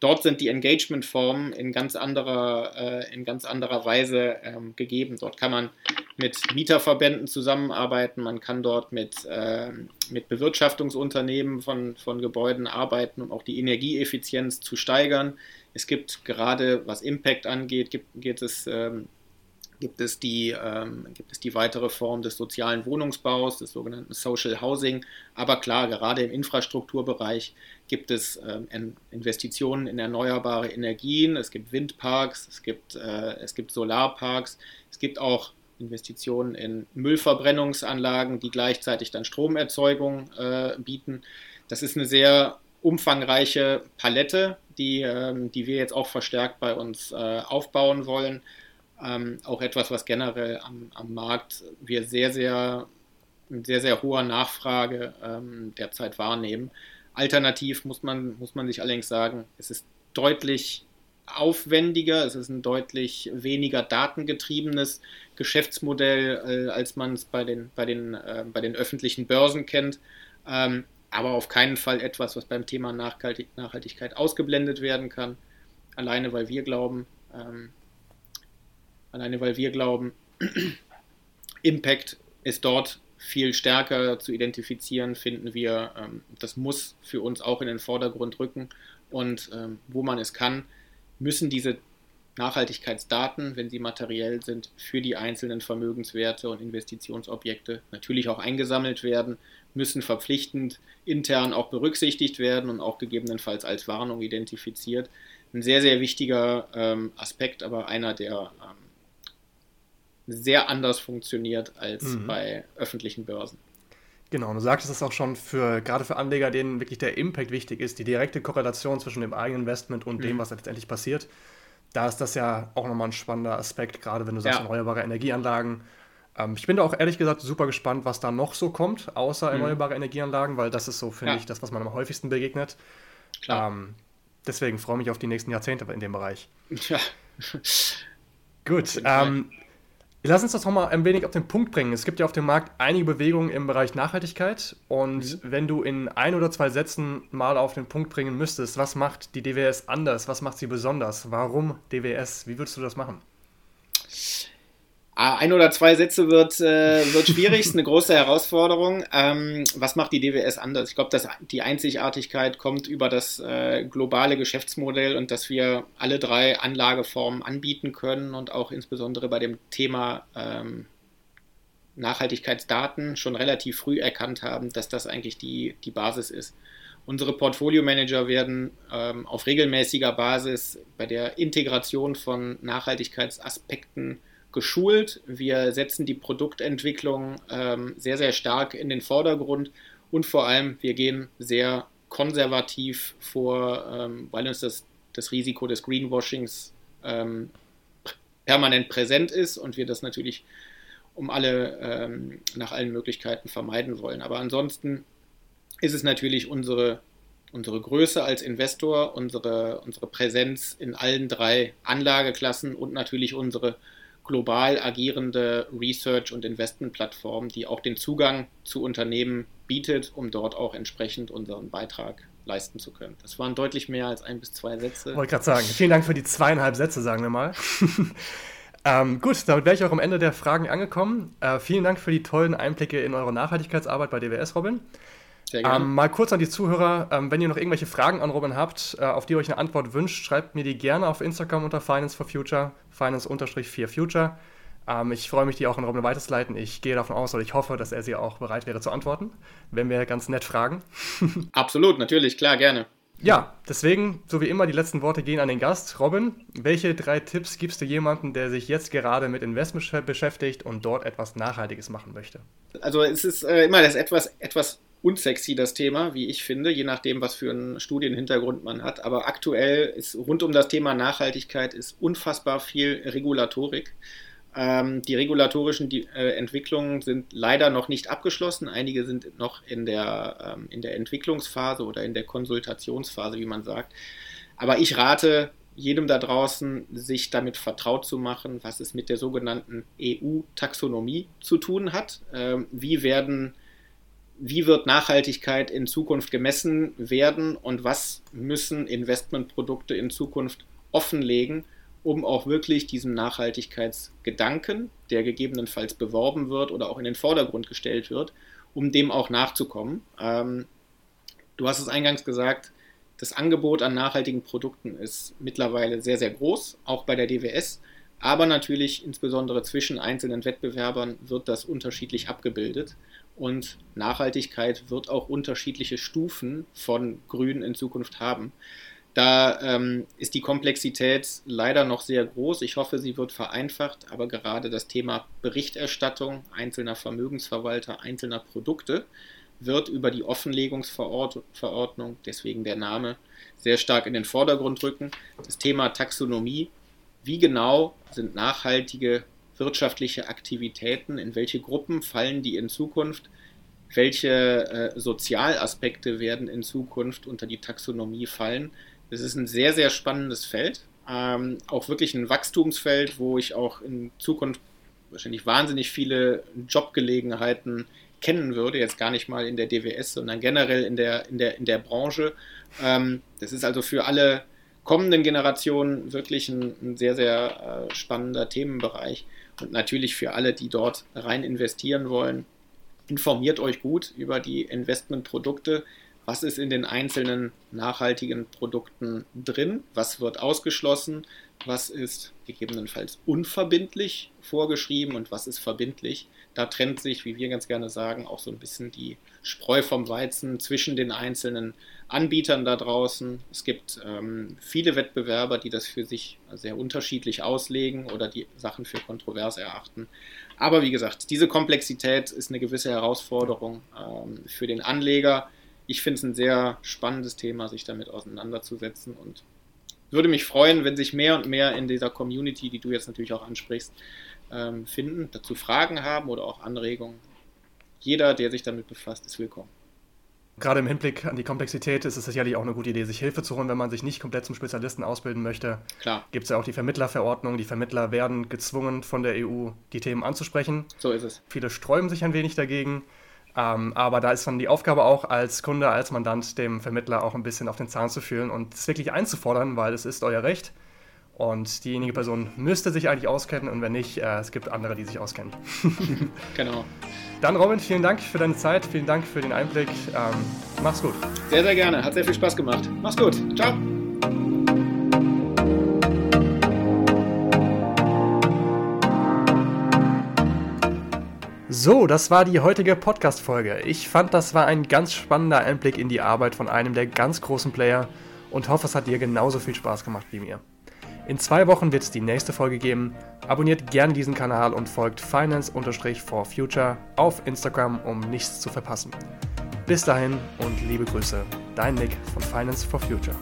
Dort sind die Engagementformen in ganz anderer, äh, in ganz anderer Weise ähm, gegeben. Dort kann man mit Mieterverbänden zusammenarbeiten, man kann dort mit, äh, mit Bewirtschaftungsunternehmen von, von Gebäuden arbeiten, um auch die Energieeffizienz zu steigern. Es gibt gerade, was Impact angeht, gibt, gibt es ähm, gibt es, die, ähm, gibt es die weitere Form des sozialen Wohnungsbaus, des sogenannten Social Housing. Aber klar, gerade im Infrastrukturbereich gibt es ähm, Investitionen in erneuerbare Energien, es gibt Windparks, es gibt, äh, es gibt Solarparks, es gibt auch Investitionen in Müllverbrennungsanlagen, die gleichzeitig dann Stromerzeugung äh, bieten. Das ist eine sehr umfangreiche Palette, die, ähm, die wir jetzt auch verstärkt bei uns äh, aufbauen wollen. Ähm, auch etwas, was generell am, am Markt wir sehr, sehr, mit sehr, sehr hoher Nachfrage ähm, derzeit wahrnehmen. Alternativ muss man, muss man sich allerdings sagen, es ist deutlich aufwendiger, es ist ein deutlich weniger datengetriebenes Geschäftsmodell, äh, als man es bei den, bei, den, äh, bei den öffentlichen Börsen kennt. Ähm, aber auf keinen Fall etwas, was beim Thema Nachhaltig Nachhaltigkeit ausgeblendet werden kann. Alleine weil wir glauben, ähm, alleine weil wir glauben, Impact ist dort viel stärker zu identifizieren, finden wir, ähm, das muss für uns auch in den Vordergrund rücken. Und ähm, wo man es kann, müssen diese Nachhaltigkeitsdaten, wenn sie materiell sind, für die einzelnen Vermögenswerte und Investitionsobjekte natürlich auch eingesammelt werden, müssen verpflichtend intern auch berücksichtigt werden und auch gegebenenfalls als Warnung identifiziert. Ein sehr, sehr wichtiger ähm, Aspekt, aber einer, der ähm, sehr anders funktioniert als mhm. bei öffentlichen Börsen. Genau, und du sagtest es auch schon für gerade für Anleger, denen wirklich der Impact wichtig ist, die direkte Korrelation zwischen dem eigenen Investment und mhm. dem, was letztendlich passiert. Da ist das ja auch nochmal ein spannender Aspekt, gerade wenn du sagst, ja. erneuerbare Energieanlagen. Ähm, ich bin da auch ehrlich gesagt super gespannt, was da noch so kommt, außer mhm. erneuerbare Energieanlagen, weil das ist so, finde ja. ich, das, was man am häufigsten begegnet. Klar. Ähm, deswegen freue ich mich auf die nächsten Jahrzehnte in dem Bereich. Ja. Gut. Ähm, Lass uns das nochmal ein wenig auf den Punkt bringen. Es gibt ja auf dem Markt einige Bewegungen im Bereich Nachhaltigkeit. Und mhm. wenn du in ein oder zwei Sätzen mal auf den Punkt bringen müsstest, was macht die DWS anders? Was macht sie besonders? Warum DWS? Wie würdest du das machen? Ah, ein oder zwei Sätze wird, äh, wird schwierig, ist eine große Herausforderung. Ähm, was macht die DWS anders? Ich glaube, die Einzigartigkeit kommt über das äh, globale Geschäftsmodell und dass wir alle drei Anlageformen anbieten können und auch insbesondere bei dem Thema ähm, Nachhaltigkeitsdaten schon relativ früh erkannt haben, dass das eigentlich die, die Basis ist. Unsere Portfolio-Manager werden ähm, auf regelmäßiger Basis bei der Integration von Nachhaltigkeitsaspekten geschult. Wir setzen die Produktentwicklung ähm, sehr, sehr stark in den Vordergrund und vor allem, wir gehen sehr konservativ vor, ähm, weil uns das, das Risiko des Greenwashings ähm, permanent präsent ist und wir das natürlich um alle ähm, nach allen Möglichkeiten vermeiden wollen. Aber ansonsten ist es natürlich unsere, unsere Größe als Investor, unsere, unsere Präsenz in allen drei Anlageklassen und natürlich unsere global agierende Research- und Investmentplattform, die auch den Zugang zu Unternehmen bietet, um dort auch entsprechend unseren Beitrag leisten zu können. Das waren deutlich mehr als ein bis zwei Sätze. Wollte gerade sagen, vielen Dank für die zweieinhalb Sätze, sagen wir mal. ähm, gut, damit wäre ich auch am Ende der Fragen angekommen. Äh, vielen Dank für die tollen Einblicke in eure Nachhaltigkeitsarbeit bei DWS, Robin. Ähm, mal kurz an die Zuhörer, ähm, wenn ihr noch irgendwelche Fragen an Robin habt, äh, auf die ihr euch eine Antwort wünscht, schreibt mir die gerne auf Instagram unter Finance for Future, Finance-4Future. Ähm, ich freue mich, die auch an Robin weiterzuleiten. Ich gehe davon aus oder ich hoffe, dass er sie auch bereit wäre zu antworten, wenn wir ganz nett fragen. Absolut, natürlich, klar, gerne. Ja, deswegen, so wie immer, die letzten Worte gehen an den Gast. Robin, welche drei Tipps gibst du jemandem, der sich jetzt gerade mit Investment beschäftigt und dort etwas Nachhaltiges machen möchte? Also es ist äh, immer das etwas, etwas unsexy, das Thema, wie ich finde, je nachdem, was für einen Studienhintergrund man hat. Aber aktuell ist rund um das Thema Nachhaltigkeit ist unfassbar viel Regulatorik. Ähm, die regulatorischen die, äh, Entwicklungen sind leider noch nicht abgeschlossen. Einige sind noch in der, ähm, in der Entwicklungsphase oder in der Konsultationsphase, wie man sagt. Aber ich rate jedem da draußen, sich damit vertraut zu machen, was es mit der sogenannten EU-Taxonomie zu tun hat. Ähm, wie werden wie wird Nachhaltigkeit in Zukunft gemessen werden und was müssen Investmentprodukte in Zukunft offenlegen, um auch wirklich diesem Nachhaltigkeitsgedanken, der gegebenenfalls beworben wird oder auch in den Vordergrund gestellt wird, um dem auch nachzukommen. Ähm, du hast es eingangs gesagt, das Angebot an nachhaltigen Produkten ist mittlerweile sehr, sehr groß, auch bei der DWS. Aber natürlich, insbesondere zwischen einzelnen Wettbewerbern, wird das unterschiedlich abgebildet. Und Nachhaltigkeit wird auch unterschiedliche Stufen von Grün in Zukunft haben. Da ähm, ist die Komplexität leider noch sehr groß. Ich hoffe, sie wird vereinfacht, aber gerade das Thema Berichterstattung einzelner Vermögensverwalter, einzelner Produkte wird über die Offenlegungsverordnung, deswegen der Name, sehr stark in den Vordergrund rücken. Das Thema Taxonomie, wie genau sind nachhaltige wirtschaftliche Aktivitäten, in welche Gruppen fallen die in Zukunft, welche äh, Sozialaspekte werden in Zukunft unter die Taxonomie fallen es ist ein sehr, sehr spannendes Feld. Ähm, auch wirklich ein Wachstumsfeld, wo ich auch in Zukunft wahrscheinlich wahnsinnig viele Jobgelegenheiten kennen würde, jetzt gar nicht mal in der DWS, sondern generell in der, in der, in der Branche. Ähm, das ist also für alle kommenden Generationen wirklich ein, ein sehr, sehr äh, spannender Themenbereich. Und natürlich für alle, die dort rein investieren wollen, informiert euch gut über die Investmentprodukte. Was ist in den einzelnen nachhaltigen Produkten drin, was wird ausgeschlossen, was ist gegebenenfalls unverbindlich vorgeschrieben? Und was ist verbindlich. Da trennt sich, wie wir ganz gerne sagen, auch so ein bisschen die Spreu vom Weizen zwischen den einzelnen Anbietern da draußen. Es gibt ähm, viele Wettbewerber, die das für sich sehr unterschiedlich auslegen oder die Sachen für kontrovers erachten. Aber wie gesagt, diese Komplexität ist eine gewisse Herausforderung ähm, für den Anleger ich finde es ein sehr spannendes Thema, sich damit auseinanderzusetzen und würde mich freuen, wenn sich mehr und mehr in dieser Community, die du jetzt natürlich auch ansprichst, ähm, finden, dazu Fragen haben oder auch Anregungen. Jeder, der sich damit befasst, ist willkommen. Gerade im Hinblick an die Komplexität ist es sicherlich auch eine gute Idee, sich Hilfe zu holen, wenn man sich nicht komplett zum Spezialisten ausbilden möchte. Klar. Gibt es ja auch die Vermittlerverordnung. Die Vermittler werden gezwungen von der EU, die Themen anzusprechen. So ist es. Viele sträuben sich ein wenig dagegen. Ähm, aber da ist dann die Aufgabe auch als Kunde, als Mandant, dem Vermittler auch ein bisschen auf den Zahn zu fühlen und es wirklich einzufordern, weil es ist euer Recht. Und diejenige Person müsste sich eigentlich auskennen und wenn nicht, äh, es gibt andere, die sich auskennen. genau. Dann Robin, vielen Dank für deine Zeit, vielen Dank für den Einblick. Ähm, mach's gut. Sehr, sehr gerne. Hat sehr viel Spaß gemacht. Mach's gut. Ciao. So, das war die heutige Podcast-Folge. Ich fand, das war ein ganz spannender Einblick in die Arbeit von einem der ganz großen Player und hoffe, es hat dir genauso viel Spaß gemacht wie mir. In zwei Wochen wird es die nächste Folge geben. Abonniert gern diesen Kanal und folgt finance-for-future auf Instagram, um nichts zu verpassen. Bis dahin und liebe Grüße, dein Nick von Finance for Future.